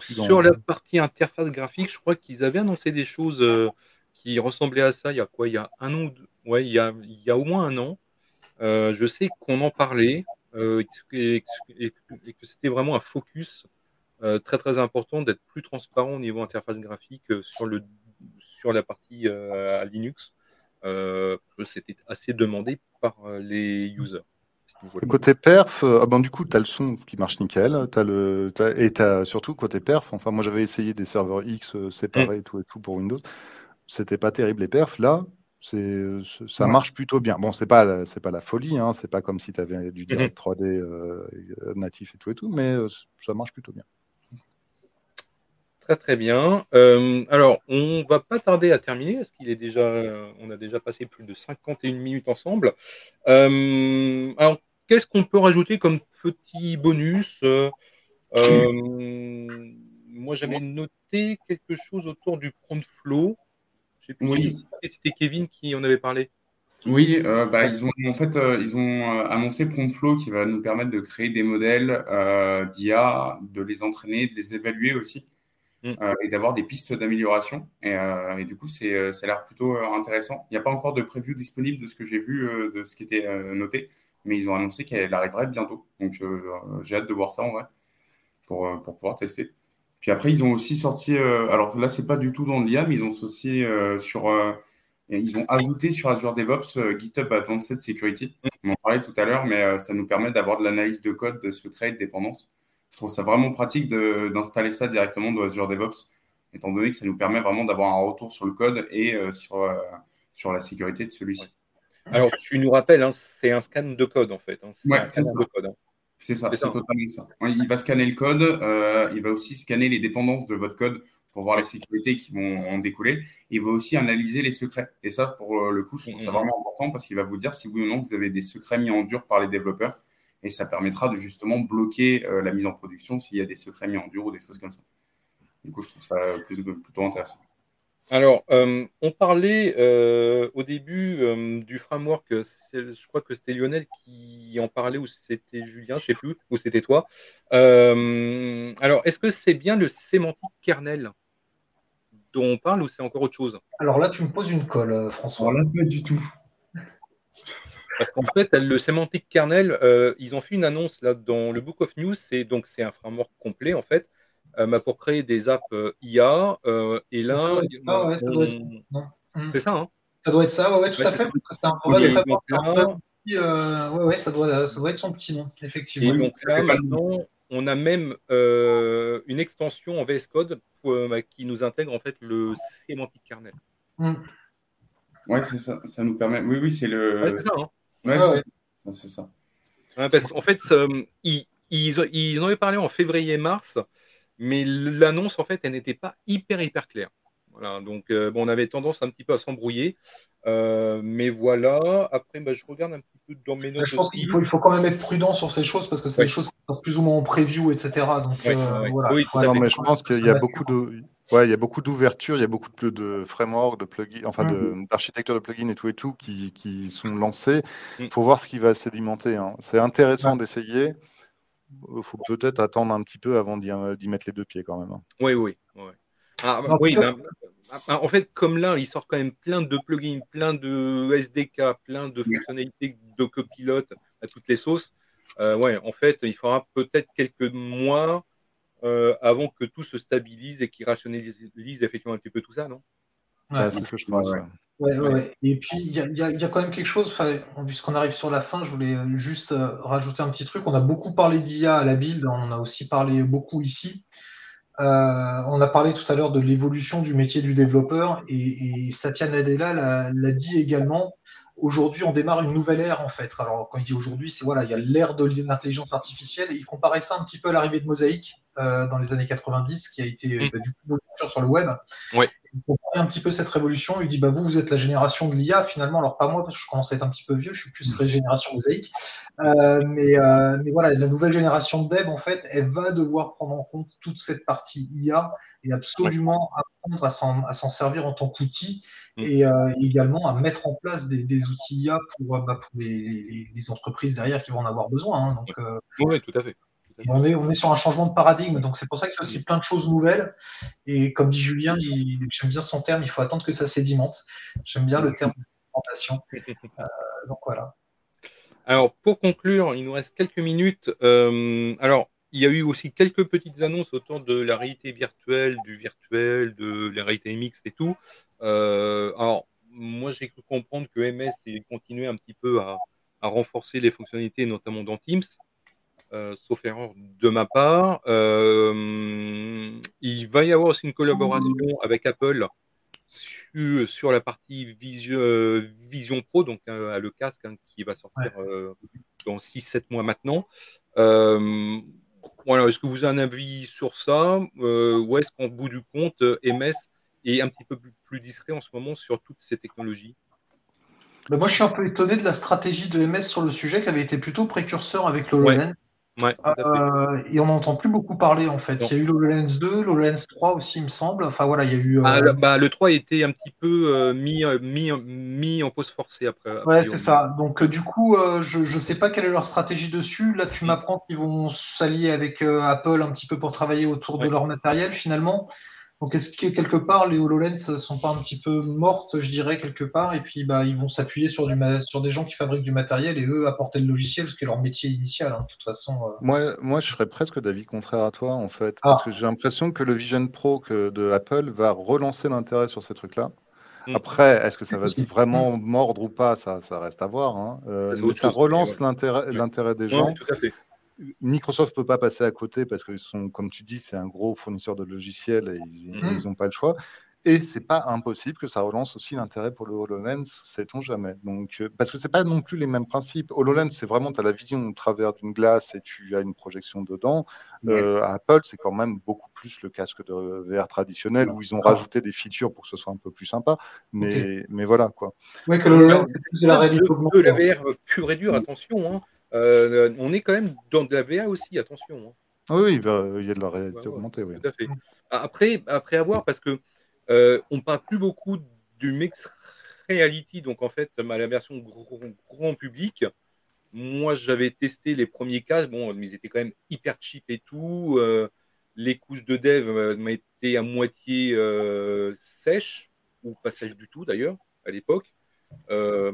sur la partie interface graphique, je crois qu'ils avaient annoncé des choses euh, qui ressemblaient à ça il y a quoi? Il y a un an Ouais, il y a, il y a au moins un an. je sais qu'on en parlait et, que c'était vraiment un focus très très important d'être plus transparent au niveau interface graphique sur, le, sur la partie Linux. Euh, c'était assez demandé par euh, les users. Côté perf, euh, ah ben, du coup, tu as le son qui marche nickel. As le, et tu as surtout côté perf. Enfin, moi, j'avais essayé des serveurs X séparés mm. et, tout, et tout pour Windows. C'était pas terrible les perfs. Là, c'est, ça marche plutôt bien. Bon, c'est pas, c'est pas la folie. Hein, c'est pas comme si tu avais du mm-hmm. direct 3D natif et tout et tout, mais ça marche plutôt bien. Très très bien. Euh, alors, on va pas tarder à terminer, parce qu'il est déjà, on a déjà passé plus de 51 minutes ensemble. Euh, alors, qu'est-ce qu'on peut rajouter comme petit bonus? Euh, Moi, j'avais noté quelque chose autour du prompt flow. Je sais plus oui. si c'était Kevin qui en avait parlé. Oui, bah, ils ont en fait ils ont annoncé Promptflow qui va nous permettre de créer des modèles d'IA, de les entraîner, de les évaluer aussi. Mm. Euh, et d'avoir des pistes d'amélioration. Et, euh, du coup, c'est, euh, ça a l'air plutôt intéressant. Il n'y a pas encore de preview disponible de ce que j'ai vu, de ce qui était noté, mais ils ont annoncé qu'elle arriverait bientôt. Donc, j'ai hâte de voir ça en vrai pour, pour pouvoir tester. Puis après, ils ont aussi sorti, alors là, c'est pas du tout dans l'IA, mais ils ont aussi sur, ils ont ajouté sur Azure DevOps GitHub Advanced Security. Mm. On en parlait tout à l'heure, mais ça nous permet d'avoir de l'analyse de code, de secret et de dépendance trouve ça vraiment pratique d'installer ça directement dans Azure DevOps, étant donné que ça nous permet vraiment d'avoir un retour sur le code et euh, sur, euh, sur la sécurité de celui-ci. Alors, tu nous rappelles, hein, c'est un scan de code en fait. Hein. c'est ça. Hein. C'est ça, c'est totalement ça. Il va scanner le code, euh, il va aussi scanner les dépendances de votre code pour voir les sécurités qui vont en découler. Il va aussi analyser les secrets. Et ça, pour le coup, je trouve ça mm-hmm. vraiment important parce qu'il va vous dire si oui ou non vous avez des secrets mis en dur par les développeurs et ça permettra de justement bloquer euh, la mise en production s'il y a des secrets mis en dur ou des choses comme ça. Du coup, je trouve ça plutôt intéressant. Alors, euh, on parlait euh, au début du framework, je crois que c'était Lionel qui en parlait, ou c'était Julien, je ne sais plus, ou c'était toi. alors, est-ce que c'est bien le sémantique kernel dont on parle ou c'est encore autre chose? Alors là, tu me poses une colle, François. Alors là, pas du tout. Parce qu'en fait, le Semantic Kernel, euh, ils ont fait une annonce là dans le Book of News, c'est donc c'est un framework complet en fait, euh, pour créer des apps euh, IA. et là, c'est ça, hein Ça doit être ça, ouais, tout à fait. C'est un ouais, ouais, ça doit, ça doit être son petit nom, effectivement. Et donc là, maintenant, on a même une extension en VS Code bah, qui nous intègre en fait le Semantic Kernel. Mm. Ouais, c'est ça. Ça nous permet. Oui, oui, c'est le. c'est ça. Hein. Ouais, c'est ça. parce qu'en fait, ils, ils, en avaient parlé en février-mars, mais l'annonce, en fait, elle n'était pas hyper, hyper claire. Voilà, donc bon, on avait tendance un petit peu à s'embrouiller. mais voilà, après, bah, je regarde un petit peu dans mes notes. Je pense qu'il faut, il faut quand même être prudent sur ces choses parce que c'est des choses qui sont plus ou moins en preview, etc. Donc, voilà. Oui, non, mais je pense qu'il y a beaucoup de. Ouais, il y a beaucoup d'ouverture, il y a beaucoup de, de frameworks, de plugins, enfin mmh. d'architecture de, plugins et tout et tout qui, qui sont lancés. Il mmh. faut voir ce qui va sédimenter. Hein. C'est intéressant d'essayer. Il faut peut-être attendre un petit peu avant d'y mettre les deux pieds quand même. Hein. Oui, oui. Ah, oui bah, ah, en fait, comme là, il sort quand même plein de plugins, plein de SDK, plein de fonctionnalités de copilote à toutes les sauces. Euh, ouais, en fait, il faudra peut-être quelques mois euh, avant que tout se stabilise et qu'il rationalise effectivement un petit peu tout ça, non? C'est ce que je pense. Et puis, il y, a, quand même quelque chose, puisqu'on arrive sur la fin, je voulais euh, juste euh, rajouter un petit truc. On a beaucoup parlé d'IA à la build, on en a aussi parlé beaucoup ici. On a parlé tout à l'heure de l'évolution du métier du développeur et, et Satya Nadella l'a dit également aujourd'hui, on démarre une nouvelle ère, en fait. Alors, quand il dit aujourd'hui, c'est voilà, il y a l'ère de l'intelligence artificielle. Et il comparait ça un petit peu à l'arrivée de Mosaïque euh, dans les années 90, qui a été bah, du coup sur le web. Ouais. Il comparait un petit peu cette révolution. Il dit, bah, vous, vous êtes la génération de l'IA, finalement. Alors, pas moi, parce que je commence à être un petit peu vieux. Je suis plus la génération Mosaïque. Euh, mais, euh, mais voilà, la nouvelle génération de dev, en fait, elle va devoir prendre en compte toute cette partie IA et absolument apprendre à s'en servir en tant qu'outil Mm. et euh, également à mettre en place des, outils IA pour, bah, les, entreprises derrière qui vont en avoir besoin. Hein. donc, oui, tout à fait. On est, on est sur un changement de paradigme, donc c'est pour ça qu'il y a aussi plein de choses nouvelles. Et comme dit Julien, j'aime bien son terme, il faut attendre que ça sédimente. J'aime bien le terme de sédimentation. donc voilà. Alors pour conclure, il nous reste quelques minutes. alors il y a eu aussi quelques petites annonces autour de la réalité virtuelle, du virtuel, de la réalité mixte et tout. Euh, alors, moi, j'ai cru comprendre que MS continuait un petit peu à, renforcer les fonctionnalités, notamment dans Teams, euh, sauf erreur de ma part. Euh, il va y avoir aussi une collaboration avec Apple sur, la partie Vision, Vision Pro, donc le casque hein, qui va sortir dans 6-7 mois maintenant. voilà, est-ce que vous avez un avis sur ça? Ou est-ce qu'en bout du compte, MS et un petit peu plus, discret en ce moment sur toutes ces technologies? Bah, Moi, je suis un peu étonné de la stratégie de MS sur le sujet qui avait été plutôt précurseur avec Euh, et on n'entend plus beaucoup parler en fait. Il y a eu l'HoloLens 2, l'HoloLens 3 aussi, il me semble. Enfin voilà, il y a eu. Ah, le, bah, le 3 a été un petit peu euh, mis, euh, mis, mis, en pause forcée après. ouais, c'est ça. Donc du coup, je ne sais pas quelle est leur stratégie dessus. Là, tu mm. m'apprends qu'ils vont s'allier avec Apple un petit peu pour travailler autour de leur matériel finalement. Donc est-ce que quelque part les HoloLens sont pas un petit peu mortes, je dirais, quelque part, et puis bah, ils vont s'appuyer sur, sur des gens qui fabriquent du matériel et eux apporter le logiciel, ce qui est leur métier initial, hein, de toute façon. Euh. Moi, moi, je serais presque d'avis contraire à toi, en fait, parce ah. que j'ai l'impression que le Vision Pro que de Apple va relancer l'intérêt sur ces trucs-là. Mm. Après, est-ce que ça va vraiment mordre ou pas? Ça, ça reste à voir. Hein. Euh, mais ça relance l'intérêt des gens. tout à fait. Microsoft peut pas passer à côté parce sont, comme tu dis, c'est un gros fournisseur de logiciels et ils n'ont mmh. pas le choix. Et c'est pas impossible que ça relance aussi l'intérêt pour le HoloLens, sait-on jamais. Donc, euh, parce que c'est pas non plus les mêmes principes. HoloLens, c'est vraiment, tu as la vision au travers d'une glace et tu as une projection dedans. Euh, Apple, c'est quand même beaucoup plus le casque de VR traditionnel où ils ont rajouté des features pour que ce soit un peu plus sympa. Mais, mais voilà, quoi. Oui, que le c'est la réalité La VR pure et dure, attention. Hein. Euh, on est quand même dans de la VA aussi, attention. Hein. Oui, il, y a de la réalité augmentée. Oui. Tout à fait. Après, après avoir, parce que euh, on parle plus beaucoup du mix reality, donc en fait, la version grand, public. Moi, j'avais testé les premiers cas, bon, ils étaient quand même hyper cheap et tout. Euh, les couches de dev m'étaient à moitié sèches, ou pas sèches du tout d'ailleurs, à l'époque. Euh,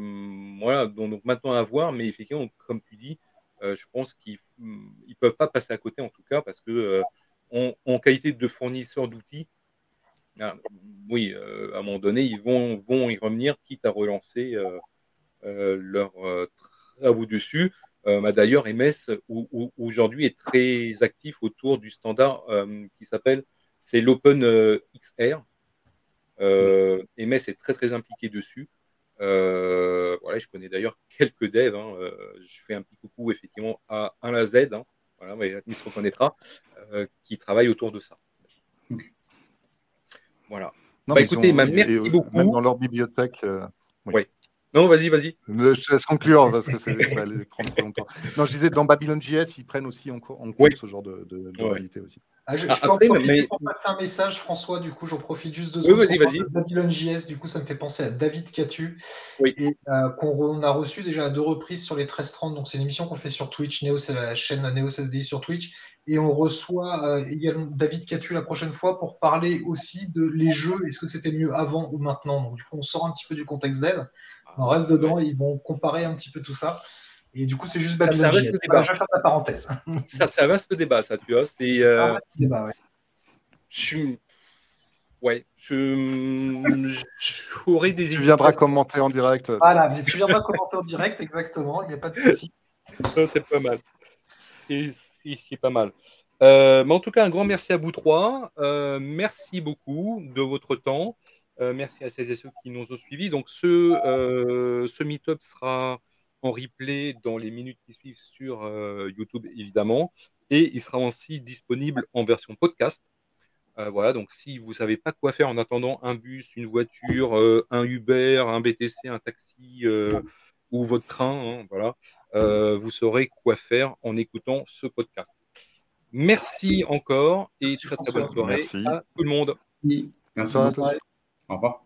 voilà, donc, maintenant à voir, mais effectivement, comme tu dis, euh, je pense qu'ils ne peuvent pas passer à côté en tout cas parce que euh, en, qualité de fournisseur d'outils, ah, oui, à un moment donné, ils vont, vont y revenir, quitte à relancer leurs travaux dessus. Bah, d'ailleurs, MS aujourd'hui est très actif autour du standard qui s'appelle c'est l'Open XR. MS est très très impliqué dessus. Euh, voilà, je connais d'ailleurs quelques devs. Hein, euh, je fais un petit coucou effectivement à 1 la Z, hein, voilà, il se reconnaîtra, euh, qui travaillent autour de ça. Voilà. Non, bah, écoutez, merci beaucoup. Même dans leur bibliothèque. oui. Non, vas-y, vas-y. Je te laisse conclure parce que ça aller prendre trop longtemps. Non, je disais, dans Babylon.js, ils prennent aussi en, compte ce genre de, de, réalité aussi. Ah, je, ah, peux après, mais... pour passer un message, François, du coup, j'en profite juste deux secondes. Oui, vas-y, vas-y. Babylon.js, du coup, ça me fait penser à David Catu, oui. et euh, qu'on a reçu déjà à deux reprises sur les 1330. Donc, c'est une émission qu'on fait sur Twitch. Neo, c'est la chaîne Neo SSDI sur Twitch. Et on reçoit euh, également David Catu la prochaine fois pour parler aussi de les jeux. Est-ce que c'était mieux avant ou maintenant Donc, du coup, on sort un petit peu du contexte d'elle. On reste dedans, ils vont comparer un petit peu tout ça. Et du coup, c'est juste Babylon. Ça, reste le débat. Je vais faire la parenthèse. ça, ça reste le débat, ça, tu vois. C'est. Euh... débat, ouais. Je Ouais, je, j'aurais des. Tu viendras commenter en direct. Voilà, tu viendras commenter en direct, exactement. Il n'y a pas de souci. c'est pas mal. C'est, pas mal. Euh, mais en tout cas, un grand merci à vous trois. Euh, merci beaucoup de votre temps. Euh, merci à celles et ceux qui nous ont suivis. Donc, ce, euh, ce meet-up sera en replay dans les minutes qui suivent sur euh, YouTube, évidemment. Et il sera aussi disponible en version podcast. voilà, donc si vous ne savez pas quoi faire en attendant un bus, une voiture, un Uber, un VTC, un taxi ou votre train, hein, voilà, vous saurez quoi faire en écoutant ce podcast. Merci encore et très très bonne soirée à tout le monde. Merci, à tous. Au revoir.